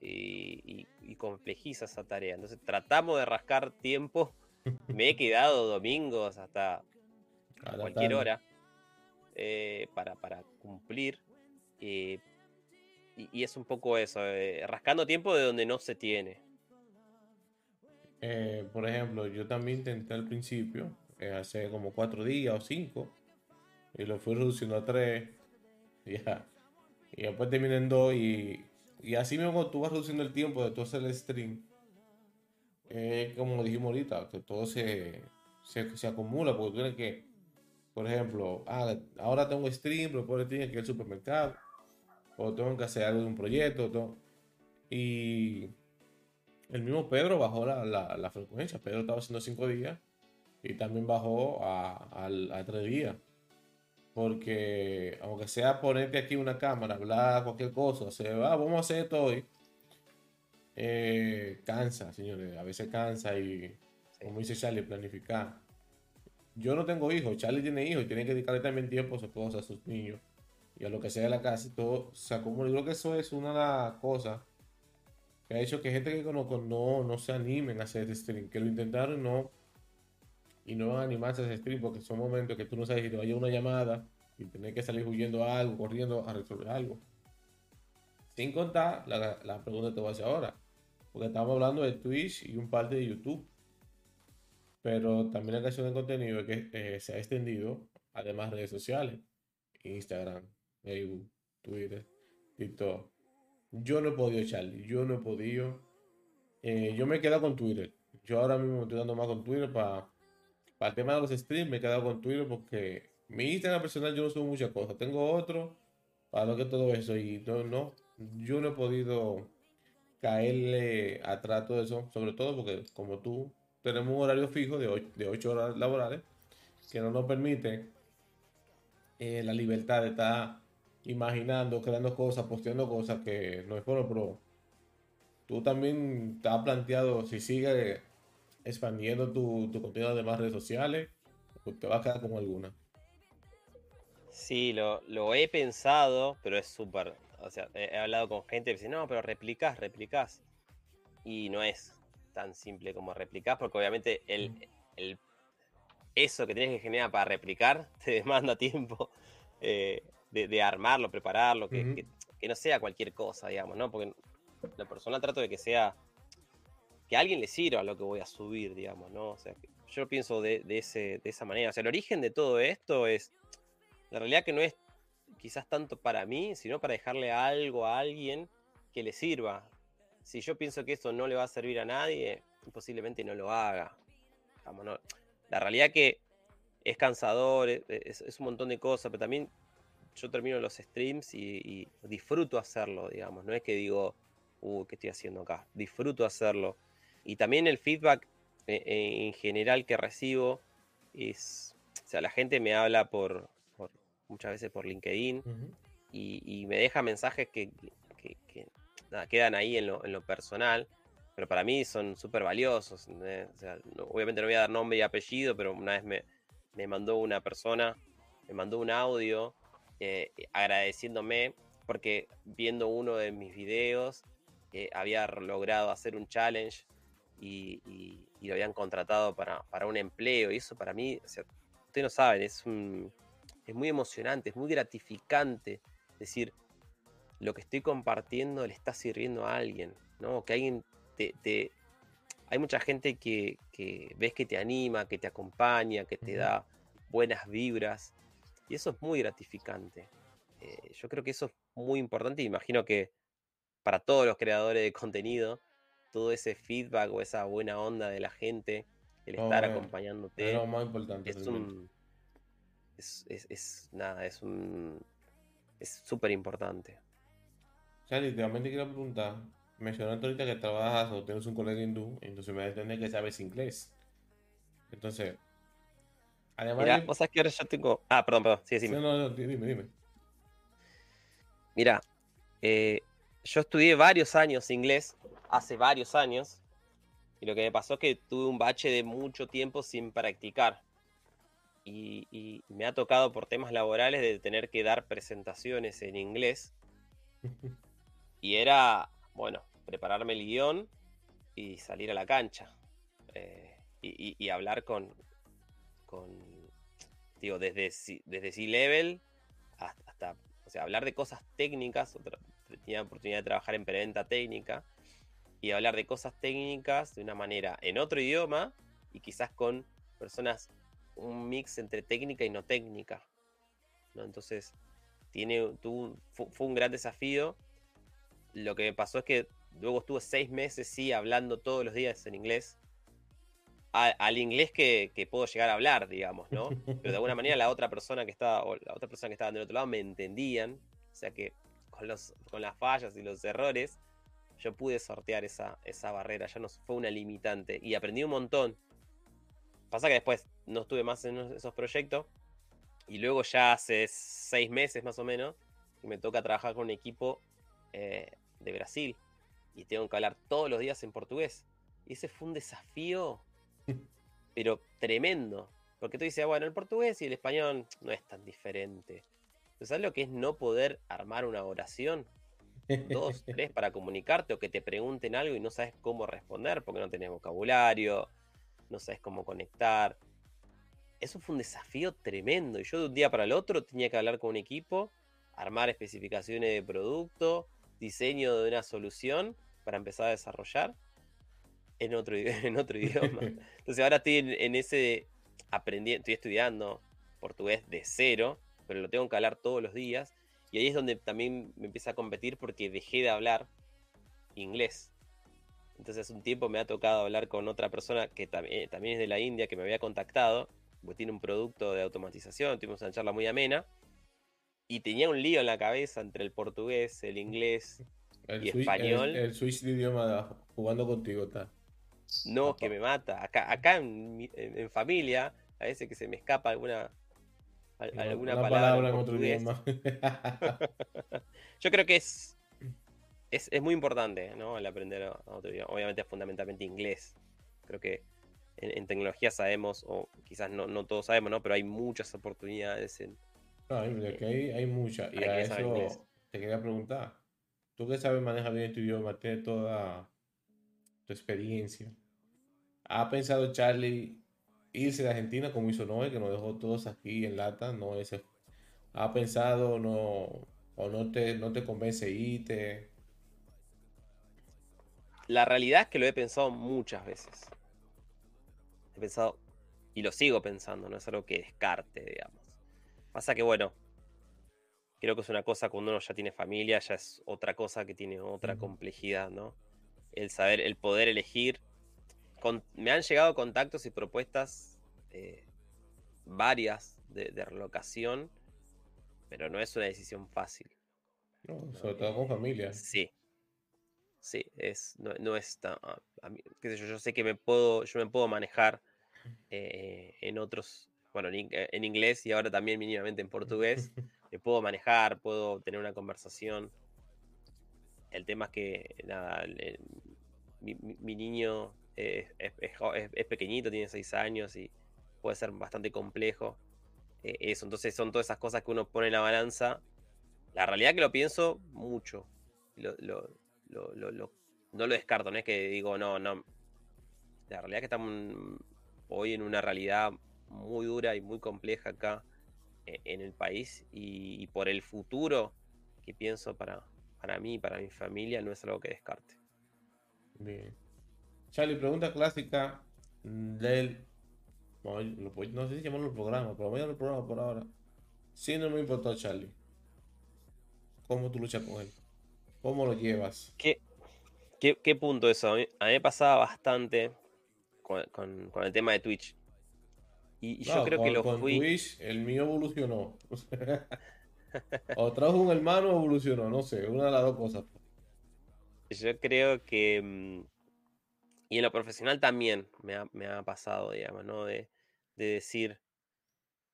y, complejiza esa tarea. Entonces tratamos de rascar tiempo. *laughs* Me he quedado domingos hasta cualquier hora eh, para, para, cumplir. Eh, y, es un poco eso, rascando tiempo de donde no se tiene. Eh, por ejemplo, yo también intenté al principio, eh, hace como cuatro días o cinco, y lo fui reduciendo a tres, *laughs* ya. Y después terminé en dos, y, y así mismo tú vas reduciendo el tiempo de todo el stream, como dijimos ahorita, que todo se, se, acumula, porque tienes que, por ejemplo, ah, ahora tengo stream, pero por que ir al supermercado, o tengo que hacer algo de un proyecto, y el mismo Pedro bajó la, frecuencia. Pedro estaba haciendo 5 días y también bajó a, a, 3 días. Porque aunque sea ponerte aquí una cámara, hablar cualquier cosa, se va, vamos a hacer esto hoy. Eh, cansa, señores. A veces cansa y, como dice Charlie, planificar. Yo no tengo hijos, Charlie tiene hijos y tiene que dedicarle también tiempo a sus cosas, a sus niños y a lo que sea de la casa y todo se acumula. Yo creo que eso es una de las cosas ha hecho que gente que conozco no, no se animen a hacer este stream, que lo intentaron y no, y no animarse a hacer stream porque son momentos que tú no sabes si te vaya una llamada y tener que salir huyendo a algo, corriendo a resolver algo. Sin contar la, pregunta que te voy a hacer ahora, porque estamos hablando de Twitch y un par de YouTube. Pero también la creación de contenido que eh, se ha extendido, además redes sociales, Instagram, Facebook, Twitter, TikTok. Yo no he podido, Charlie. Yo no he podido. Eh, yo me he quedado con Twitter. Yo ahora mismo me estoy dando más con Twitter para el tema de los streams. Me he quedado con Twitter porque mi Instagram personal yo no subo muchas cosas. Tengo otro para lo que todo eso. Y no, no, yo no he podido caerle atrás todo eso. Sobre todo porque, como tú, tenemos un horario fijo de 8, de horas laborales que no nos permite eh, la libertad de estar imaginando, creando cosas, posteando cosas que no es bueno, pero tú también te has planteado si sigue expandiendo tu, tu contenido de más redes sociales, pues te va a quedar como alguna. Sí, lo, lo he pensado, pero es súper. O sea, he, hablado con gente que dice, no, pero replicás, replicás. Y no es tan simple como replicás, porque obviamente el, el eso que tienes que generar para replicar *laughs* te demanda tiempo. *laughs* Eh, de, armarlo, prepararlo, que, no sea cualquier cosa, digamos, ¿no? Porque la persona trato de que sea, que alguien le sirva lo que voy a subir, digamos, ¿no? O sea, yo pienso de, ese, de esa manera. O sea, el origen de todo esto es, la realidad que no es quizás tanto para mí, sino para dejarle algo a alguien que le sirva. Si yo pienso que esto no le va a servir a nadie, posiblemente no lo haga. La realidad que es cansador, es, es, un montón de cosas, pero también yo termino los streams y, disfruto hacerlo, digamos. No es que digo, uh, ¿qué estoy haciendo acá? Disfruto hacerlo. Y también el feedback eh, eh, en general que recibo es, o sea, la gente me habla por, muchas veces por LinkedIn y, me deja mensajes que, quedan ahí en lo, personal. pero para mí son súper valiosos. obviamente no voy a dar nombre y apellido, pero una vez me, me mandó una persona, me mandó un audio eh, agradeciéndome porque viendo uno de mis videos eh, había logrado hacer un challenge y, lo habían contratado para, un empleo. Y eso para mí, o sea, ustedes no saben, es, es muy emocionante, es muy gratificante decir, lo que estoy compartiendo le está sirviendo a alguien, ¿no? Que alguien te... Hay mucha gente que, ves que te anima, que te acompaña, que te da buenas vibras. Y eso es muy gratificante. Eh, yo creo que eso es muy importante y imagino que para todos los creadores de contenido, todo ese feedback o esa buena onda de la gente, el estar acompañándote, es más importante. Es un, es, nada, es un, es súper importante. O sea, literalmente quiero preguntar, mencionaste ahorita que trabajas o tienes un colega hindú, entonces me da a entender que sabes inglés. Entonces, además... Mira, vos sabés que ahora yo tengo... Ah, perdón, perdón, sí, No, no, no, dime, dime. Mira, eh, yo estudié varios años inglés, hace varios años, y lo que me pasó es que tuve un bache de mucho tiempo sin practicar. Y, me ha tocado por temas laborales de tener que dar presentaciones en inglés. *laughs* Y era, bueno, prepararme el guion y salir a la cancha. Eh, y, hablar con, con, digo, desde, desde C-Level hasta, o sea, hablar de cosas técnicas. Tenía oportunidad de trabajar en preventa técnica y hablar de cosas técnicas de una manera en otro idioma y quizás con personas un mix entre técnica y no técnica. ¿no? Entonces, tiene, fue un gran desafío. Lo que me pasó es que luego estuve seis meses, sí, hablando todos los días en inglés. al inglés que, puedo llegar a hablar, digamos, ¿no? *laughs* Pero de alguna manera la otra persona que estaba, o la otra persona que estaba del otro lado me entendían. O sea que con, los, con las fallas y los errores, yo pude sortear esa, esa barrera. Ya no fue una limitante. Y aprendí un montón. Pasa que después no estuve más en esos proyectos. Y luego ya hace seis meses más o menos, me toca trabajar con un equipo eh, de Brasil. Y tengo que hablar todos los días en portugués. Y ese fue un desafío, *laughs* pero tremendo. Porque tú dices, bueno, el portugués y el español no es tan diferente. ¿Sabes lo que es no poder armar una oración? Dos, tres *laughs* para comunicarte o que te pregunten algo y no sabes cómo responder porque no tenés vocabulario, no sabes cómo conectar. Eso fue un desafío tremendo. Y yo de un día para el otro tenía que hablar con un equipo, armar especificaciones de producto, diseño de una solución para empezar a desarrollar en otro, *laughs* en otro idioma. *laughs* Entonces ahora estoy en, ese aprendiendo, estoy estudiando portugués de cero, pero lo tengo que hablar todos los días. Y ahí es donde también me empieza a competir porque dejé de hablar inglés. Entonces hace un tiempo me ha tocado hablar con otra persona que también, también es de la India, que me había contactado, porque tiene un producto de automatización, tuvimos una charla muy amena, y tenía un lío en la cabeza entre el portugués, el inglés y español. El, el, switch de idioma jugando contigo está. No, que me mata. Acá, acá en, familia, a veces que se me escapa alguna, alguna palabra, en, otro idioma. *laughs* Yo creo que es es, muy importante, ¿no? El aprender otro idioma. Obviamente, fundamentalmente inglés. Creo que en, tecnología sabemos, o quizás no, no, todos sabemos, ¿no? Pero hay muchas oportunidades en. No, hay, hay muchas. Y a eso te quería preguntar. Tú que sabes manejar bien tu idioma, tienes toda tu experiencia. ¿Ha pensado Charlie irse de Argentina como hizo Noé, que nos dejó todos aquí en lata? No ese. ¿Ha pensado no o no te, no te convence irte? La realidad es que lo he pensado muchas veces. He pensado, y lo sigo pensando, no es algo que descarte, digamos. Pasa que, bueno, creo que es una cosa cuando uno ya tiene familia, ya es otra cosa que tiene otra complejidad, ¿no? El saber, el poder elegir. Me han llegado contactos y propuestas eh, varias de, relocación, pero no es una decisión fácil. sobre todo con familia. Sí, Sí, es, no, no es tan, ah, qué sé yo, yo sé que me puedo, yo me puedo manejar eh, en otros, bueno, en, inglés y ahora también mínimamente en portugués, *laughs* me puedo manejar, puedo tener una conversación. El tema es que, nada, mi, niño es, pequeñito, tiene 6 años y puede ser bastante complejo. Eh, eso, entonces son todas esas cosas que uno pone en la balanza. La realidad que lo pienso mucho. no lo descarto, no es que digo, no, no. La realidad es que estamos hoy en una realidad muy dura y muy compleja acá eh, en el país y, por el futuro que pienso para, para mí y para mi familia no es algo que descarte. Bien. Charlie, pregunta clásica del no sé si llamarlo el programa, pero voy a el programa por ahora. Si no me importa, Charlie. ¿Cómo tú luchas con él? ¿Cómo lo llevas? ¿Qué, qué, punto eso? A mí, me pasaba bastante con, el tema de Twitch. Y, yo creo que lo con Twitch, el mío evolucionó. o trajo un hermano evolucionó, no sé, una de las dos cosas. Yo creo que mm, y en lo profesional también me ha, pasado, digamos, ¿no? De, decir,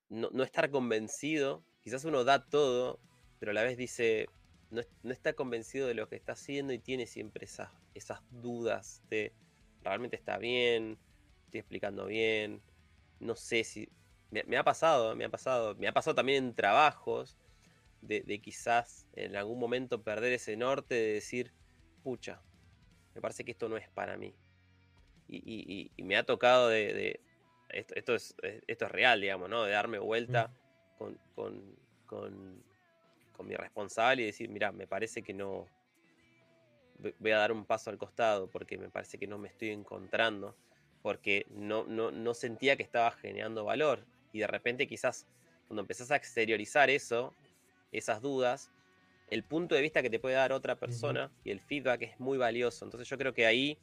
no, estar convencido, quizás uno da todo, pero a la vez dice, no, está convencido de lo que está haciendo y tiene siempre esas, esas dudas de, realmente está bien, estoy explicando bien, no sé si... Me, ha pasado, me ha pasado, me ha pasado también en trabajos de, de quizás en algún momento perder ese norte de decir, pucha, me parece que esto no es para mí y, me ha tocado de, esto, es, esto es real, digamos, ¿no? De darme vuelta con, con, mi responsable y decir, mira, me parece que no, voy a dar un paso al costado porque me parece que no me estoy encontrando, porque no, no, no sentía que estaba generando valor. Y de repente quizás cuando empezás a exteriorizar eso, esas dudas, el punto de vista que te puede dar otra persona y el feedback es muy valioso. Entonces yo creo que ahí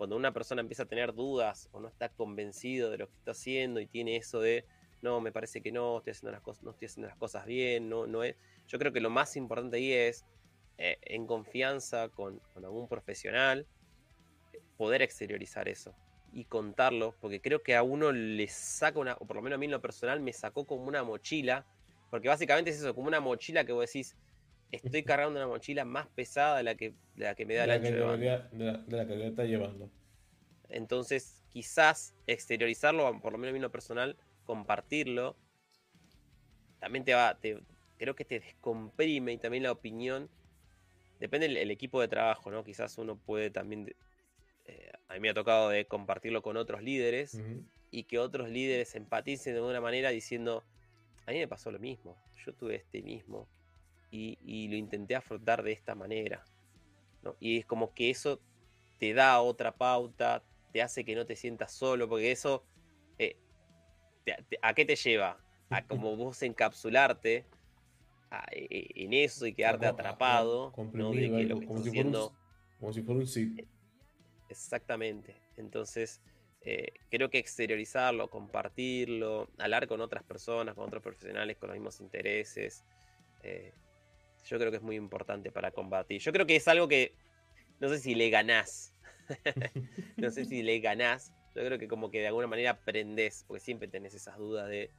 cuando una persona empieza a tener dudas o no está convencido de lo que está haciendo y tiene eso de no, me parece que no, estoy haciendo las cosas, no estoy haciendo las cosas bien, no, no es. Yo creo que lo más importante ahí es, eh, en confianza con, algún profesional, poder exteriorizar eso y contarlo, porque creo que a uno le saca una, o por lo menos a mí en lo personal, me sacó como una mochila, porque básicamente es eso, como una mochila que vos decís, estoy cargando una mochila más pesada de la que, la que me da el ancho de, la, que está llevando. Entonces, quizás exteriorizarlo, por lo menos en lo personal, compartirlo, también te va, creo que te descomprime y también la opinión, depende del equipo de trabajo, ¿no? Quizás uno puede también, eh, a mí me ha tocado de compartirlo con otros líderes y que otros líderes empaticen de alguna manera diciendo, a mí me pasó lo mismo, yo tuve este mismo y, lo intenté afrontar de esta manera. Y es como que eso te da otra pauta, te hace que no te sientas solo, porque eso, eh, ¿a qué te lleva? A como *laughs* vos encapsularte e, en eso y quedarte atrapado, ¿no? de que lo que como, si haciendo... como si fuera un sitio. Exactamente. Entonces, eh, creo que exteriorizarlo, compartirlo, hablar con otras personas, con otros profesionales con los mismos intereses, eh, yo creo que es muy importante para combatir. Yo creo que es algo que no sé si le ganás. *laughs* no sé si le ganás. Yo creo que como que de alguna manera aprendes, porque siempre tenés esas dudas de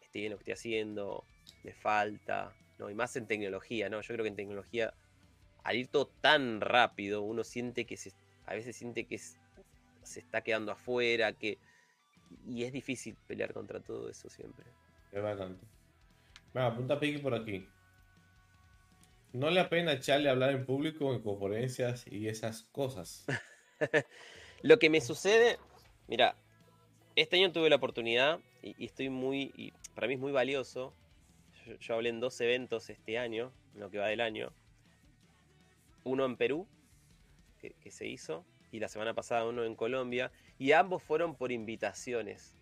estoy bien lo que estoy haciendo, me falta, ¿no? Y más en tecnología, ¿no? Yo creo que en tecnología, al ir todo tan rápido, uno siente que se, a veces siente que se está quedando afuera, que y es difícil pelear contra todo eso siempre. Es bastante. Venga, apunta Piggy por aquí. ¿No le apena echarle a hablar en público en conferencias y esas cosas? *laughs* Lo que me sucede, mira, este año tuve la oportunidad y, estoy muy, para mí es muy valioso. Yo, hablé en dos eventos este año, en lo que va del año. Uno en Perú, que, se hizo, y la semana pasada uno en Colombia, y ambos fueron por invitaciones.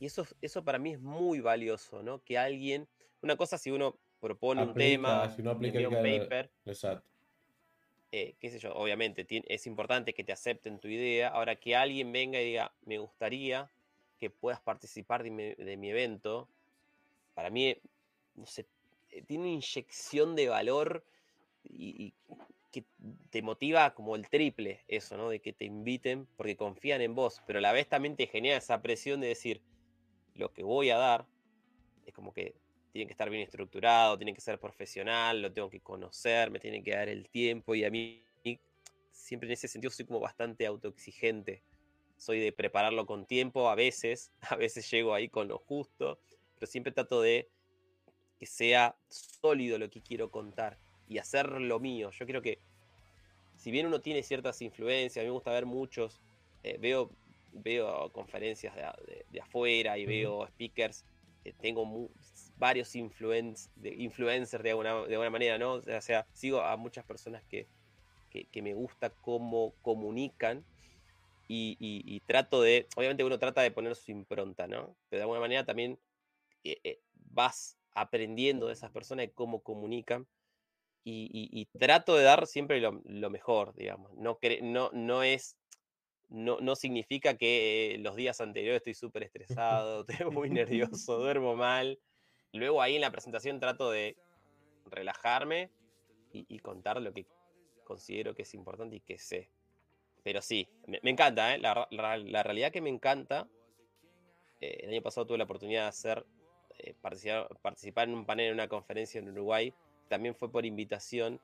Y eso, eso para mí es muy valioso, ¿no? Que alguien, una cosa si uno propone un tema, si no aplica un paper. Exacto. Eh, qué sé yo, obviamente es importante que te acepten tu idea. Ahora que alguien venga y diga, me gustaría que puedas participar de mi, evento, para mí, no sé, eh, tiene una inyección de valor y, que te motiva como el triple eso, ¿no? De que te inviten porque confían en vos, pero a la vez también te genera esa presión de decir, lo que voy a dar es como que tiene que estar bien estructurado, tiene que ser profesional, lo tengo que conocer, me tiene que dar el tiempo y a mí siempre en ese sentido soy como bastante autoexigente. Soy de prepararlo con tiempo, a veces, *laughs* a veces llego ahí con lo justo, pero siempre trato de que sea sólido lo que quiero contar y hacer lo mío. Yo creo que si bien uno tiene ciertas influencias, a mí me gusta ver muchos, eh, veo, veo conferencias de, afuera y veo speakers, eh, tengo varios de, influencers de alguna, de alguna manera, ¿no? O sea, sigo a muchas personas que, que, me gusta cómo comunican y, trato de, obviamente uno trata de poner su impronta, ¿no? Pero de alguna manera también eh, vas aprendiendo de esas personas de cómo comunican y, trato de dar siempre lo, mejor, digamos. No, no, no es, no, no significa que los días anteriores estoy súper estresado, *laughs* estoy muy nervioso, duermo mal. Luego ahí en la presentación trato de relajarme y, contar lo que considero que es importante y que sé. Pero sí, me, encanta, ¿eh? la, realidad que me encanta. Eh, el año pasado tuve la oportunidad de hacer, eh, participar, participar en un panel en una conferencia en Uruguay también fue por invitación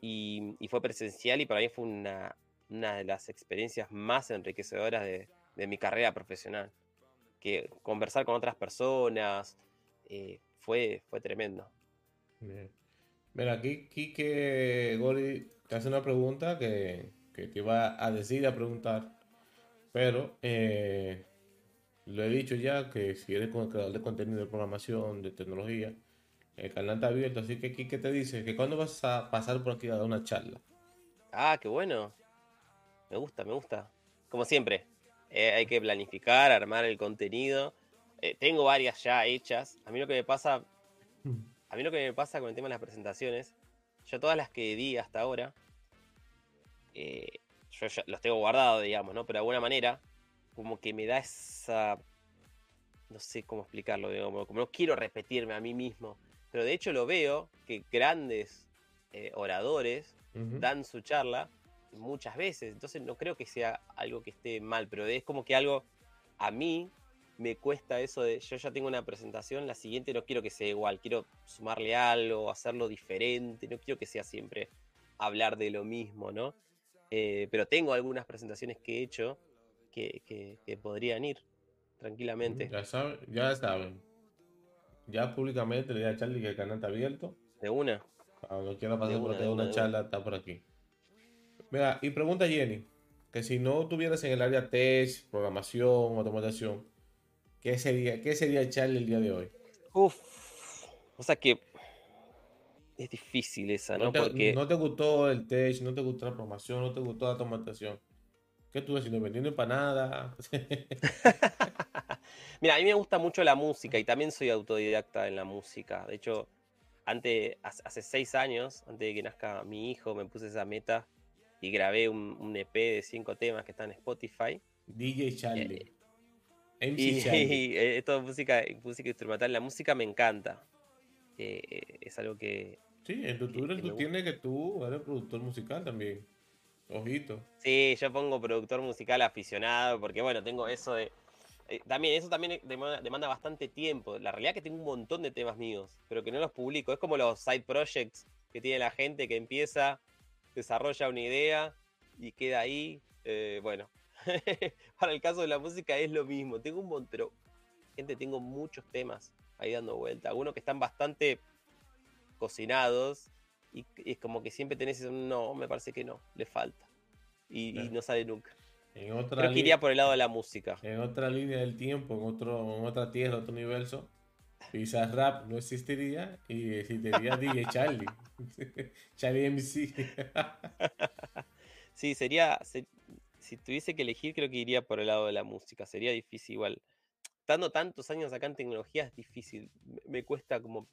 y, fue presencial y para mí fue una, de las experiencias más enriquecedoras de, mi carrera profesional. Que conversar con otras personas eh, fue, fue tremendo. Bien. aquí Kike Gori te hace una pregunta que, te iba a decir, a preguntar, pero eh, lo he dicho ya que si eres creador de contenido de programación, de tecnología, el canal está abierto, así que ¿qué te dice? ¿Que cuándo vas a pasar por aquí a dar una charla? Ah, qué bueno. Me gusta, me gusta. Como siempre, eh, hay que planificar, armar el contenido. Eh, tengo varias ya hechas. A mí lo que me pasa, a mí lo que me pasa con el tema de las presentaciones, yo todas las que di hasta ahora, eh, yo ya los tengo guardados, digamos, ¿no? Pero de alguna manera, como que me da esa, no sé cómo explicarlo, digamos, como no quiero repetirme a mí mismo pero de hecho lo veo que grandes eh, oradores dan su charla muchas veces. Entonces no creo que sea algo que esté mal, pero es como que algo a mí me cuesta eso de yo ya tengo una presentación, la siguiente no quiero que sea igual, quiero sumarle algo, hacerlo diferente, no quiero que sea siempre hablar de lo mismo, ¿no? Eh, pero tengo algunas presentaciones que he hecho que, que, podrían ir tranquilamente. Ya, saben, ya saben, ya públicamente le dije a Charlie que el canal está abierto. De una. Cuando quiera pasar por una, una charla, está por aquí. Mira, y pregunta Jenny, que si no tuvieras en el área test, programación, automatización, ¿qué sería, qué sería Charlie el día de hoy? Uf, o sea que es difícil esa, ¿no? No te, Porque... no te gustó el test, no te gustó la programación, no te gustó la automatización. ¿Qué tú haciendo? ¿Vendiendo empanada? *laughs* Mira, a mí me gusta mucho la música y también soy autodidacta en la música. De hecho, antes, hace seis años, antes de que nazca mi hijo, me puse esa meta y grabé un, EP de cinco temas que están en Spotify. DJ Charlie. Eh, y, Charlie. *laughs* es toda música, música instrumental. La música me encanta. Eh, es algo que. Sí, en tu Twitter tú tienes que tú eres productor musical también. Ojito. Sí, yo pongo productor musical aficionado porque, bueno, tengo eso de eh, también, eso también demanda, bastante tiempo. La realidad es que tengo un montón de temas míos, pero que no los publico. Es como los side projects que tiene la gente que empieza, desarrolla una idea y queda ahí. Eh, bueno, *laughs* para el caso de la música es lo mismo. Tengo un montón, pero gente, tengo muchos temas ahí dando vuelta. Algunos que están bastante cocinados y, es como que siempre tenés eso, no, me parece que no, le falta. y no sale nunca. En otra Creo que iría por el lado de la música. En otra línea del tiempo, en, otro, en otra tierra, otro universo, Pizza Rap no existiría y existiría DJ *laughs* Charlie. *laughs* Charlie MC. sí, sería. Si tuviese que elegir, creo que iría por el lado de la música. Sería difícil igual. Estando tantos años acá en tecnología es difícil. Me cuesta como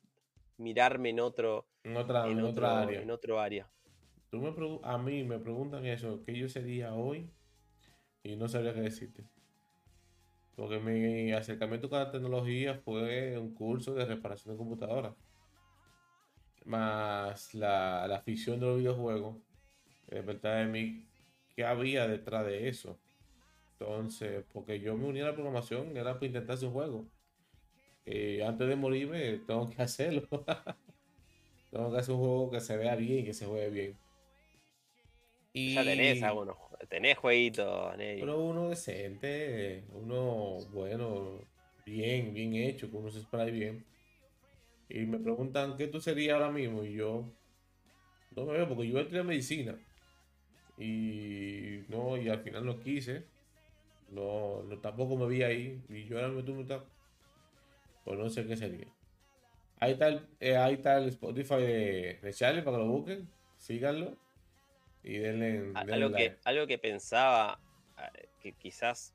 mirarme en otro. En otra, en, otra área. En otro área. Tú me a mí me preguntan eso, ¿qué yo sería hoy? y no sabría qué decirte. Porque mi acercamiento con la tecnología fue un curso de reparación de computadoras. Más la, la afición de los videojuegos. De verdad de mí, ¿qué había detrás de eso? Entonces, porque yo me uní a la programación, era para intentar hacer un juego. Y antes de morirme, tengo que *laughs* hacerlo. tengo que hacer un juego que se vea bien y que se juegue bien. Ya tenés algunos, tenés jueguitos, Pero uno decente, uno bueno, bien, bien hecho, con unos spray bien. Y me preguntan qué tú serías ahora mismo. Y yo no me veo porque yo a medicina. Y no, y al final no quise. No, no tampoco me vi ahí. Y yo ahora me tuve Pues no sé qué sería. Ahí está el, eh, ahí está el Spotify de, Charlie para que lo busquen. Síganlo. Y denle, algo, que, algo que pensaba que quizás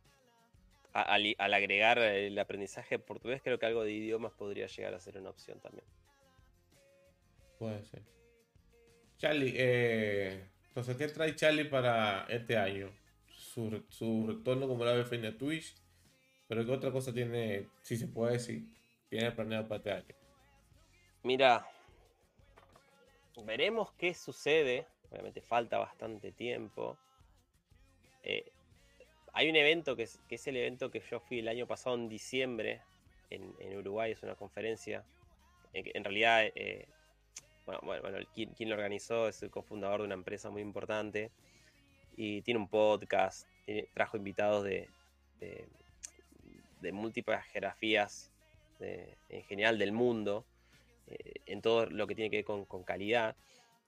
al, agregar el aprendizaje portugués, creo que algo de idiomas podría llegar a ser una opción también. Puede ser. Charlie, eh, entonces, ¿qué trae Charlie para este año? Su, su retorno como la ve a Twitch. Pero ¿qué otra cosa tiene, si se puede decir, tiene planeado para este año? Mira, veremos qué sucede. Obviamente falta bastante tiempo. Eh, hay un evento que es, el evento que yo fui el año pasado en diciembre en, Uruguay, es una conferencia. En, realidad, eh, bueno, bueno, quien, lo organizó es el cofundador de una empresa muy importante y tiene un podcast, trajo invitados de, de, múltiples geografías en general del mundo, eh, en todo lo que tiene que ver con, calidad.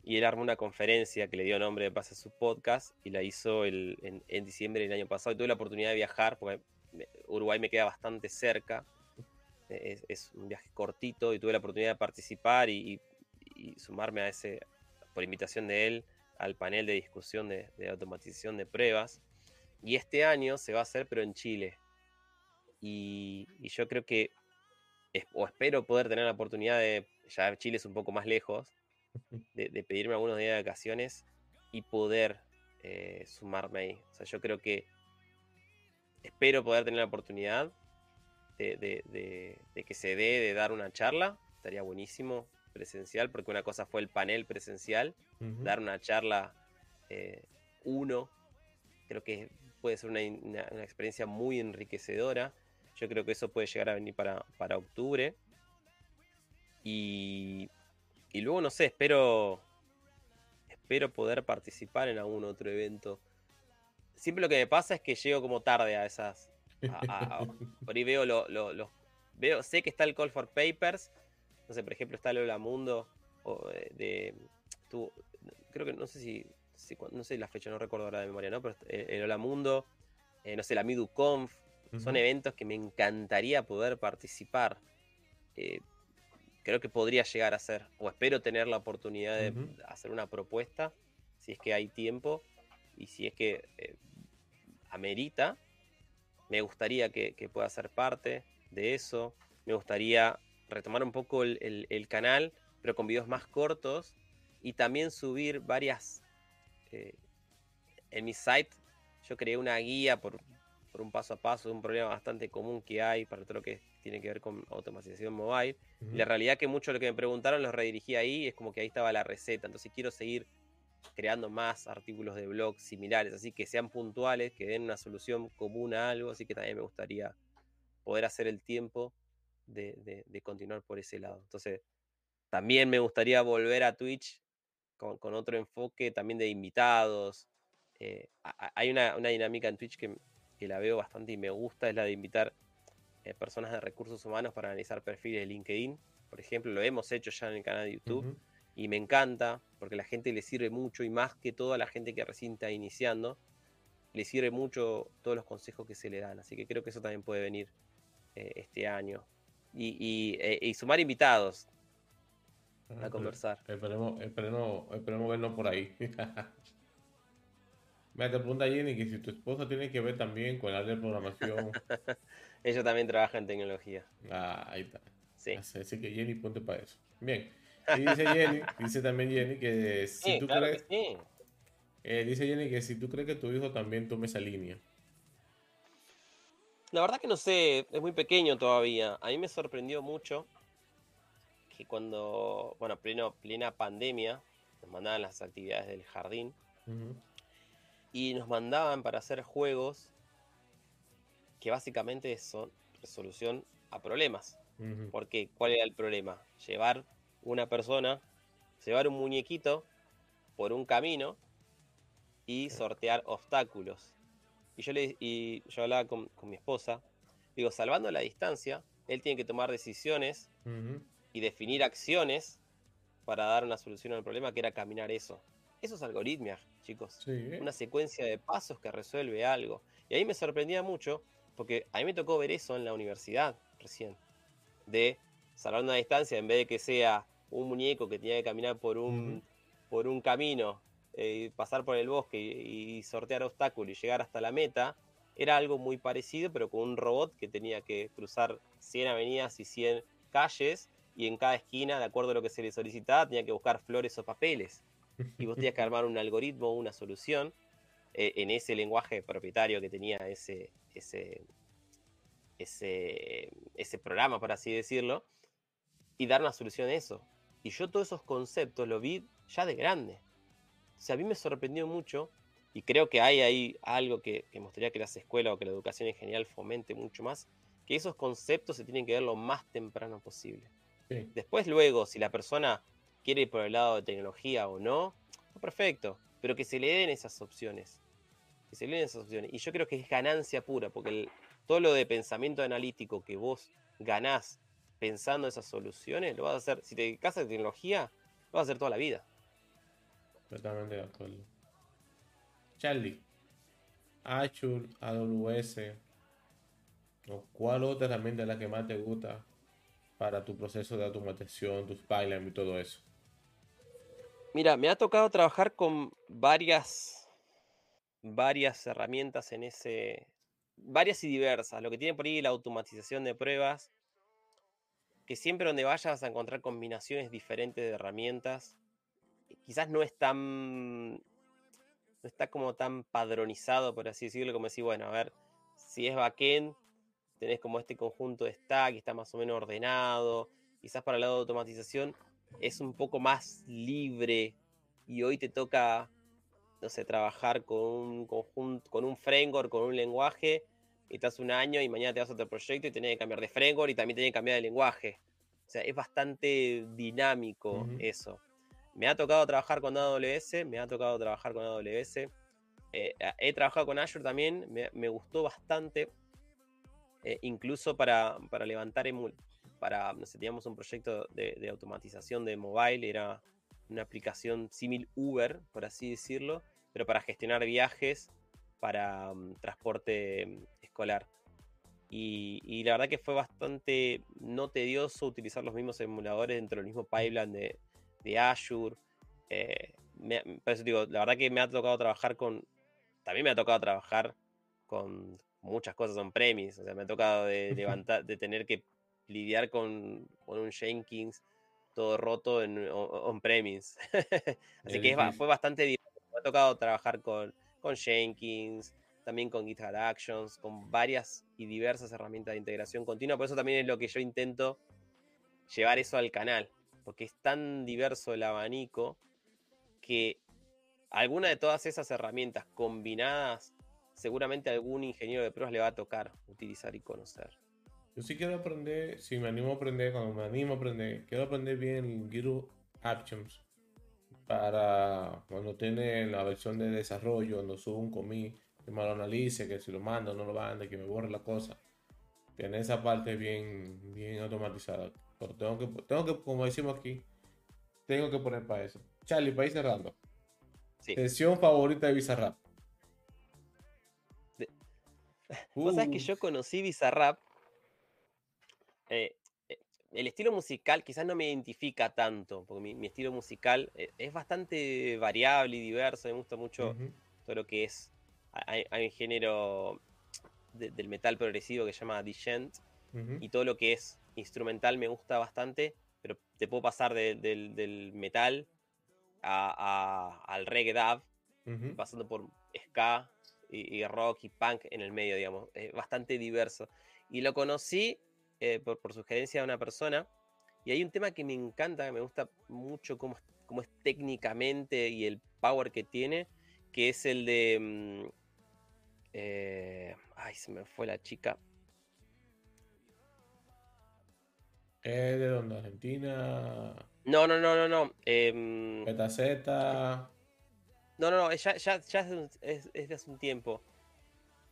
Y él armó una conferencia que le dio nombre de base a su podcast y la hizo en, diciembre del año pasado. Y tuve la oportunidad de viajar, porque Uruguay me queda bastante cerca. Es, un viaje cortito y tuve la oportunidad de participar y sumarme a ese, por invitación de él, al panel de discusión de, automatización de pruebas. Y este año se va a hacer, pero en Chile. Y, yo creo que, o espero poder tener la oportunidad de, ya Chile es un poco más lejos, *laughs* de, pedirme algunos días de vacaciones y poder eh, sumarme ahí. O sea, yo creo que espero poder tener la oportunidad de, de, que se dé de dar una charla. Estaría buenísimo presencial, porque una cosa fue el panel presencial, dar una charla eh, uno, creo que puede ser una, experiencia muy enriquecedora. Yo creo que eso puede llegar a venir para, para octubre. Y, y luego, no sé, espero, espero poder participar en algún otro evento. Siempre lo que me pasa es que llego como tarde a esas. *laughs* por ahí veo los. Veo, sé que está el Call for Papers, no sé, por ejemplo, está Lola Mundo, o eh, de, creo que no sé si, no sé la fecha, no recuerdo ahora de memoria, ¿no? Pero eh, el Lola Mundo, eh, no sé, la MiduConf, son eventos que me encantaría poder participar. creo que podría llegar a ser, o espero tener la oportunidad de hacer una propuesta, si es que hay tiempo y si es que amerita. Me gustaría que pueda ser parte de eso. Me gustaría retomar un poco el, canal, pero con videos más cortos y también subir varias... Eh, en mi site yo creé una guía por, un paso a paso de un problema bastante común que hay para todo lo que tiene que ver con automatización mobile. la realidad que mucho de lo que me preguntaron los redirigí ahí, es como que ahí estaba la receta. Entonces quiero seguir creando más artículos de blog similares, así que sean puntuales, que den una solución común a algo, así que también me gustaría poder hacer el tiempo de, continuar por ese lado. Entonces, también me gustaría volver a Twitch con, otro enfoque también de invitados. Eh, hay una, dinámica en Twitch que, la veo bastante y me gusta, es la de invitar eh, personas de recursos humanos para analizar perfiles de LinkedIn. Por ejemplo, lo hemos hecho ya en el canal de YouTube y me encanta porque a la gente le sirve mucho y más que todo a la gente que recién está iniciando, le sirve mucho todos los consejos que se le dan. Así que creo que eso también puede venir eh, este año eh, y, sumar invitados a conversar. Esperemos, esperemos, esperemos vernos por ahí. *laughs* Me te pregunta Jenny que si tu esposa tiene que ver también con el área de programación. *laughs* Ella también trabaja en tecnología. Ah, ahí está. Sí. Así que Jenny, ponte para eso. Bien. Y dice Jenny, *laughs* dice también Jenny que si tú crees. Eh, dice Jenny que si tú crees que tu hijo también tome esa línea. La verdad que no sé, es muy pequeño todavía. A mí me sorprendió mucho que cuando, bueno, pleno, plena pandemia, nos mandaban las actividades del jardín y nos mandaban para hacer juegos que básicamente son resolución a problemas. Porque, ¿cuál era el problema? Llevar una persona, llevar un muñequito por un camino y sortear obstáculos. Y yo, le, y yo hablaba con, mi esposa, digo, salvando la distancia, él tiene que tomar decisiones y definir acciones para dar una solución al problema, que era caminar eso. Eso es algoritmia, chicos. Una secuencia de pasos que resuelve algo. Y ahí me sorprendía mucho, porque a mí me tocó ver eso en la universidad recién. De salvar una distancia, en vez de que sea un muñeco que tenía que caminar por un, por un camino, eh, pasar por el bosque y, sortear obstáculos y llegar hasta la meta, era algo muy parecido, pero con un robot que tenía que cruzar 100 avenidas y 100 calles, y en cada esquina, de acuerdo a lo que se le solicitaba, tenía que buscar flores o papeles. Y vos tenías que armar un algoritmo, una solución, eh, en ese lenguaje propietario que tenía ese, ese, ese, ese programa, por así decirlo, y dar una solución a eso. Y yo todos esos conceptos lo vi ya de grande. O sea, a mí me sorprendió mucho y creo que hay ahí algo que, gustaría que las escuelas o que la educación en general fomente mucho más, que esos conceptos se tienen que ver lo más temprano posible. Después, luego, si la persona quiere ir por el lado de tecnología o no, perfecto, pero que se le den esas opciones. Que se le den esas opciones. Y yo creo que es ganancia pura, porque todo lo de pensamiento analítico que vos ganás pensando esas soluciones, lo vas a hacer, si te dedicas a tecnología, lo vas a hacer toda la vida. Totalmente de acuerdo. Charlie, Azure, AWS, ¿cuál otra herramienta es la que más te gusta para tu proceso de automatización, tus pipelines y todo eso? Mira, me ha tocado trabajar con varias, varias herramientas en ese, varias y diversas. Lo que tiene por ahí la automatización de pruebas, que siempre donde vayas vas a encontrar combinaciones diferentes de herramientas. Quizás no es tan, no está como tan padronizado, por así decirlo, como decir, bueno, a ver, si es backend, tenés como este conjunto de stack, está más o menos ordenado. Quizás para el lado de automatización es un poco más libre y hoy te toca, no sé, trabajar con un conjunto, con un framework, con un lenguaje, y estás un año y mañana te vas a otro proyecto y tenés que cambiar de framework y también tenés que cambiar de lenguaje. O sea, es bastante dinámico eso. Me ha tocado trabajar con AWS, me ha tocado trabajar con AWS. Eh, he trabajado con Azure también, me gustó bastante eh, incluso para, para levantar, para, no teníamos un proyecto de, automatización de mobile, era una aplicación similar Uber, por así decirlo, pero para gestionar viajes para mm, transporte mm, escolar. Y, la verdad que fue bastante no tedioso utilizar los mismos emuladores dentro del mismo pipeline de, de Azure. Eh, por eso digo, la verdad que me ha tocado trabajar con. También me ha tocado trabajar con, muchas cosas son premis. O sea, me ha tocado de levantar, de tener que lidiar con, un Jenkins todo roto en on-premise. *laughs* Así que fue bastante divertido. Me ha tocado trabajar con, con Jenkins, también con GitHub Actions, con varias y diversas herramientas de integración continua. Por eso también es lo que yo intento llevar eso al canal. Porque es tan diverso el abanico que alguna de todas esas herramientas combinadas seguramente algún ingeniero de pruebas le va a tocar utilizar y conocer. Yo sí quiero aprender, si me animo a aprender, cuando me animo a aprender, quiero aprender bien GitHub Actions para cuando tiene la versión de desarrollo, cuando subo un commit, que me lo analice, que si lo mando, no lo mande, que me borre la cosa. Tiene esa parte bien, bien automatizada. Pero tengo que, tengo que, como decimos aquí, tengo que poner para eso. Charlie, para ir cerrando. Sí. Sesión favorita de Bizarrap. *laughs* Vos sabés que yo conocí Bizarrap. Eh, eh, el estilo musical quizás no me identifica tanto, porque mi, estilo musical eh, es bastante variable y diverso. Me gusta mucho todo lo que es. Hay, un género del metal progresivo que se llama Digent, y todo lo que es instrumental me gusta bastante, pero te puedo pasar del metal al reggae dub, pasando por ska, y, rock y punk en el medio, digamos, es bastante diverso. Y lo conocí eh, por, sugerencia de una persona, y hay un tema que me encanta, que me gusta mucho cómo, cómo es técnicamente y el power que tiene, que es el de... Mm, eh, ay, se me fue la chica. ¿Es de dónde? ¿Argentina? No, no, no, no, no. Eh, Z. No, no, no, ya, ya, ya es, de es- hace un tiempo.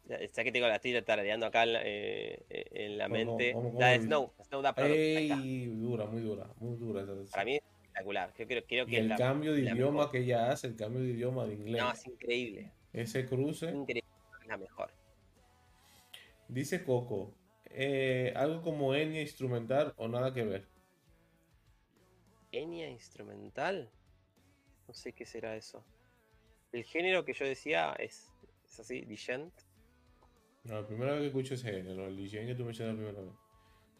Ya, que tengo la estoy tarareando acá en la, eh, eh, en la ¿Cómo- mente. cómo- cómo la de? Snow, Snow da. Ey, dura, muy dura, muy dura esa. Para mí es espectacular. Yo creo, que el la- cambio de idioma mejor. que ella hace, el cambio de idioma de inglés, No, es increíble. ese cruce, Increíble. Es la mejor. dice Coco, eh, algo como Enya instrumental o nada que ver. Enya instrumental. No sé qué será eso. El género que yo decía es, es así, Digent. No, la primera vez que escucho ese género, el DJ que tú mencionas la primera vez.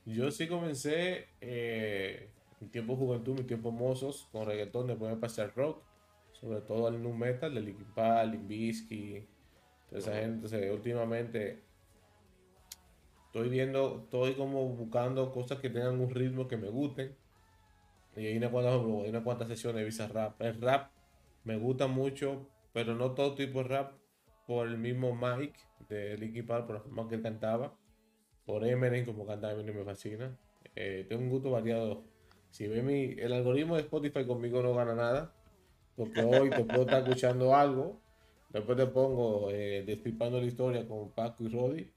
Yo sí comencé eh, mi tiempo juventud, mi tiempo mozos, con reggaetón, después me pasé al rock, sobre todo al nu metal, de Linkin Park, Limp Bizkit, toda esa gente. Entonces, últimamente estoy viendo, estoy como buscando cosas que tengan un ritmo que me gusten. Y hay unas cuantas, sesiones de Visa Rap. El rap me gusta mucho, pero no todo tipo de rap por el mismo Mike de Linkin Park, por la forma que él cantaba, por Eminem, como canta Eminem me fascina. Eh, tengo un gusto variado. Si ve mi, el algoritmo de Spotify conmigo no gana nada, porque hoy te puedo estar escuchando algo, después te pongo eh, destripando la historia con Paco y Roddy,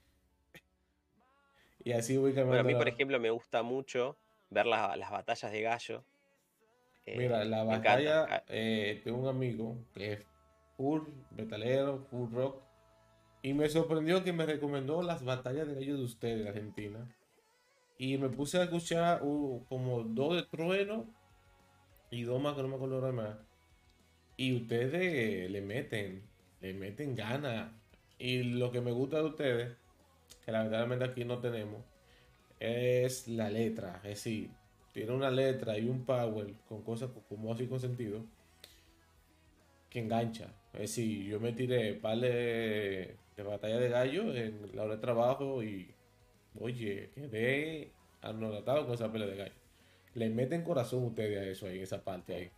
y así voy cambiando. Bueno, a mí, por ejemplo, me gusta mucho ver la- las batallas de gallo. Eh, Mira, la batalla, eh, tengo un amigo que es full metalero, full rock, y me sorprendió que me recomendó las batallas de gallos de ustedes, de Argentina. Y me puse a escuchar uh, como dos de trueno y dos más que no me acuerdo más. Y ustedes le meten, le meten ganas. Y lo que me gusta de ustedes, que lamentablemente aquí no tenemos, es la letra. Es decir, tiene una letra y un power con cosas co- como así con sentido que engancha. Es decir, yo me tiré par de, de batalla de gallo en la hora de trabajo y oye, quedé anonadado con esa pelea de gallo. Le meten corazón ustedes a eso ahí, en esa parte ahí.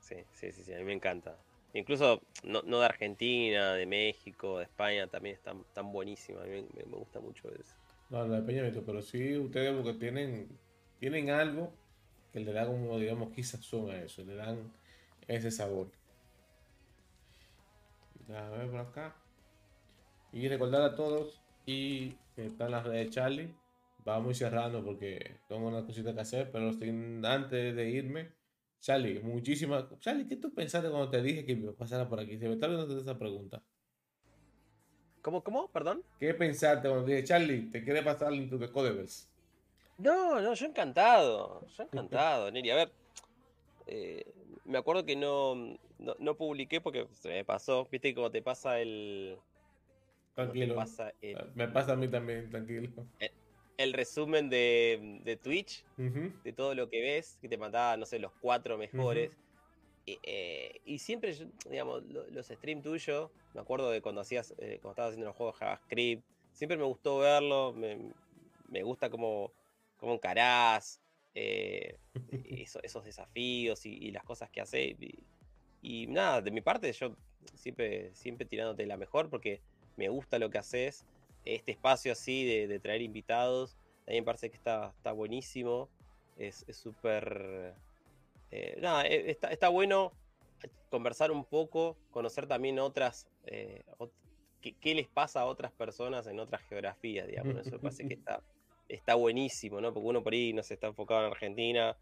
Sí, sí, sí, sí, a mí me encanta. Incluso no, no de Argentina, de México, de España, también están, están buenísimas. A mí me, gusta mucho eso. No, no de Peñamito, pero sí ustedes porque tienen, tienen algo que le da como, digamos, quizás son a eso, le dan ese sabor. Déjame ver por acá. Y recordar a todos y que están las redes de Charlie. Vamos cerrando porque tengo una cosita que hacer, pero sin- antes de irme, Charlie, muchísimas. Charlie, ¿qué tú pensaste cuando te dije que pasara por aquí? Se me está viendo esa pregunta. ¿Cómo, cómo? Perdón. ¿Qué pensaste cuando te dije, Charlie, te quiere pasar Into the? No, no, yo encantado. Yo *laughs* encantado, Neri. A ver, eh, me acuerdo que no, no, no publiqué porque se me pasó. Viste cómo te pasa el. Tranquilo. pasa el, Me pasa a mí también, tranquilo. el resumen de, de Twitch, Ujú. de todo lo que ves, que te mandaba, no sé, los cuatro mejores. Y, eh, y siempre, digamos, lo- los streams tuyos, me acuerdo de cuando hacías, eh, cuando estabas haciendo los juegos JavaScript, siempre me gustó verlo, me, me gusta cómo, cómo encarás, eh, eso- esos desafíos y, y las cosas que haces. Y, y nada, de mi parte, yo siempre, siempre tirándote la mejor porque me gusta lo que haces. Este espacio así de, traer invitados, a mí me parece que está, está buenísimo. Es súper. eh, nada, eh, está, está bueno conversar un poco, conocer también otras. eh, qué, qué les pasa a otras personas en otras geografías, digamos. Eso me parece que está, está buenísimo, ¿no? Porque uno por ahí no se está enfocado en Argentina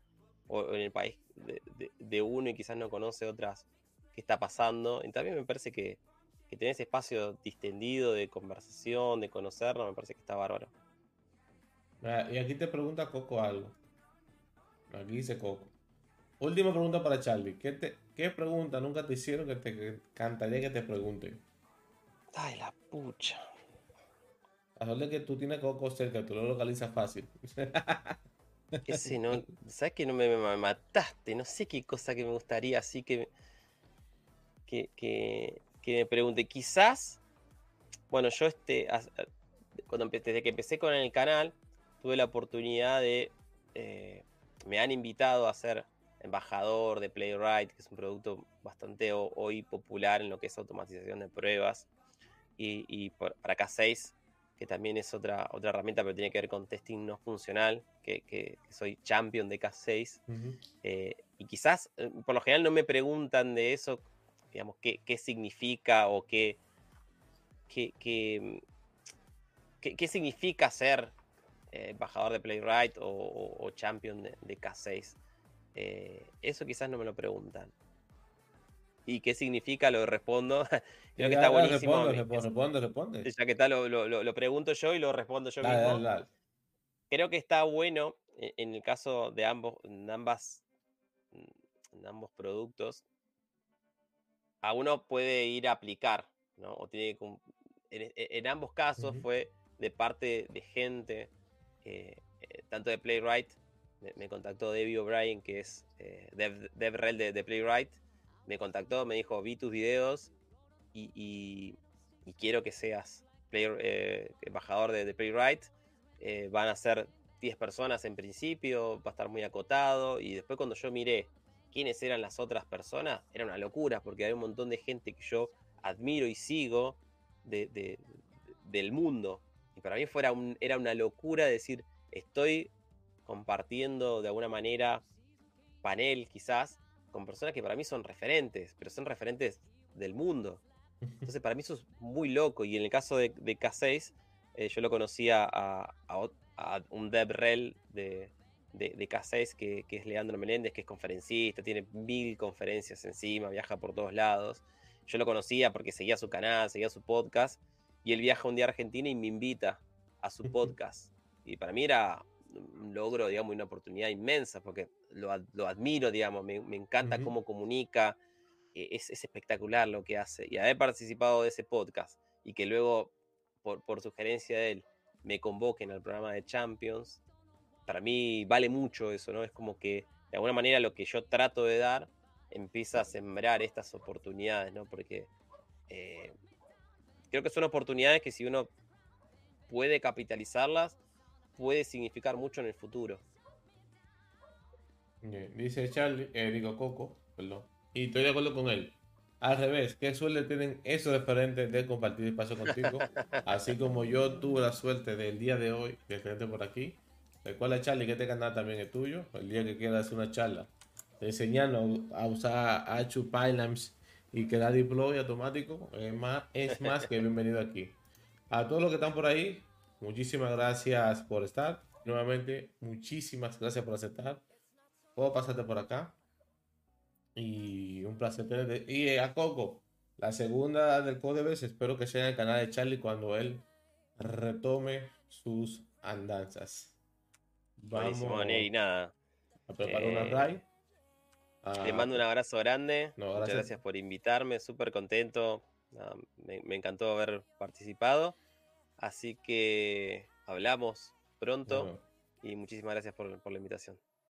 o en el país de, de- uno y quizás no conoce otras que está pasando. Y también me parece que, que tener ese espacio distendido de conversación, de conocernos, me parece que está bárbaro. Ah, Y aquí te pregunta Coco algo. Aquí dice Coco. Última pregunta para Charlie. ¿Qué, te, qué pregunta nunca te hicieron que te encantaría que te pregunten? Ay, la pucha. A de que tú tienes Coco cerca, tú lo localizas fácil. *laughs* Ese no, ¿sabes que no me, me mataste? No sé qué cosa que me gustaría así que, que, que, que me pregunte. Quizás, bueno, yo este, cuando empe- desde que empecé con el canal, tuve la oportunidad de, eh, me han invitado a ser embajador de Playwright, que es un producto bastante ho- hoy popular en lo que es automatización de pruebas, y, y por- para K6 que también es otra, otra herramienta, pero tiene que ver con testing no funcional, que, que- que soy champion de K6. Ujú. eh, y quizás, eh, por lo general, no me preguntan de eso, digamos, qué, qué significa o qué, qué, qué, qué, significa ser eh, embajador de Playwright o, champion de, K6. Eh, eso quizás no me lo preguntan. ¿Y qué significa? Lo respondo. *laughs* Creo que está buenísimo. Responde, responde, Ya que está, lo, lo, pregunto yo y lo respondo yo mismo. Creo que está bueno e, en el caso de ambos, en ambas, en ambos productos. A uno puede ir a aplicar, ¿no? O tiene en, en ambos casos fue de parte de gente, eh, eh, tanto de Playwright, me, contactó Debbie O'Brien, que es eh, Dev, DevRel de, Playwright, me contactó, me dijo, vi tus videos y, quiero que seas embajador de, Playwright. van a ser 10 personas en principio, va a estar muy acotado. Y después cuando yo miré quiénes eran las otras personas, era una locura, porque hay un montón de gente que yo admiro y sigo del mundo para mí fuera era una locura decir, estoy compartiendo de alguna manera panel quizás con personas que para mí son referentes, pero son referentes del mundo. Entonces para mí eso es muy loco. Y en el caso de, K6, eh, yo lo conocía a, un DevRel de, de, K6 que, que, es Leandro Menéndez, que es conferencista, tiene mil conferencias encima, viaja por todos lados. Yo lo conocía porque seguía su canal, seguía su podcast y él viaja un día a Argentina y me invita a su podcast. Y para mí era un logro, digamos, una oportunidad inmensa, porque lo, admiro, digamos, me, encanta cómo comunica, e, es, espectacular lo que hace. Y haber participado de ese podcast y que luego, por, por sugerencia de él, me convoquen al programa de Champions, para mí vale mucho eso, ¿no? Es como que de alguna manera lo que yo trato de dar empieza a sembrar estas oportunidades, ¿no? Porque eh, creo que son oportunidades que si uno puede capitalizarlas, puede significar mucho en el futuro. Dice Charlie, eh, digo Coco, perdón, y estoy de acuerdo con él. Al revés, qué suerte tienen esos referentes de compartir espacio contigo, *laughs* así como yo tuve la suerte del día de hoy de tenerte por aquí. Recuerda, Charlie, que este canal también es tuyo. El día que quieras hacer una charla enseñando a usar H Pylons y que da deploy automático, es más, es más que bienvenido aquí. A todos los que están por ahí, muchísimas gracias por estar. Nuevamente, muchísimas gracias por aceptar. Puedo pasarte por acá. Y un placer tenerte. Y a Coco, la segunda del Codebes, espero que sea en el canal de Charlie cuando él retome sus andanzas. Vamos y nada. a preparar una eh, raid. Te mando un abrazo grande. Muchas gracias por invitarme, súper contento. me, encantó haber participado. Así que hablamos pronto y muchísimas gracias por la invitación.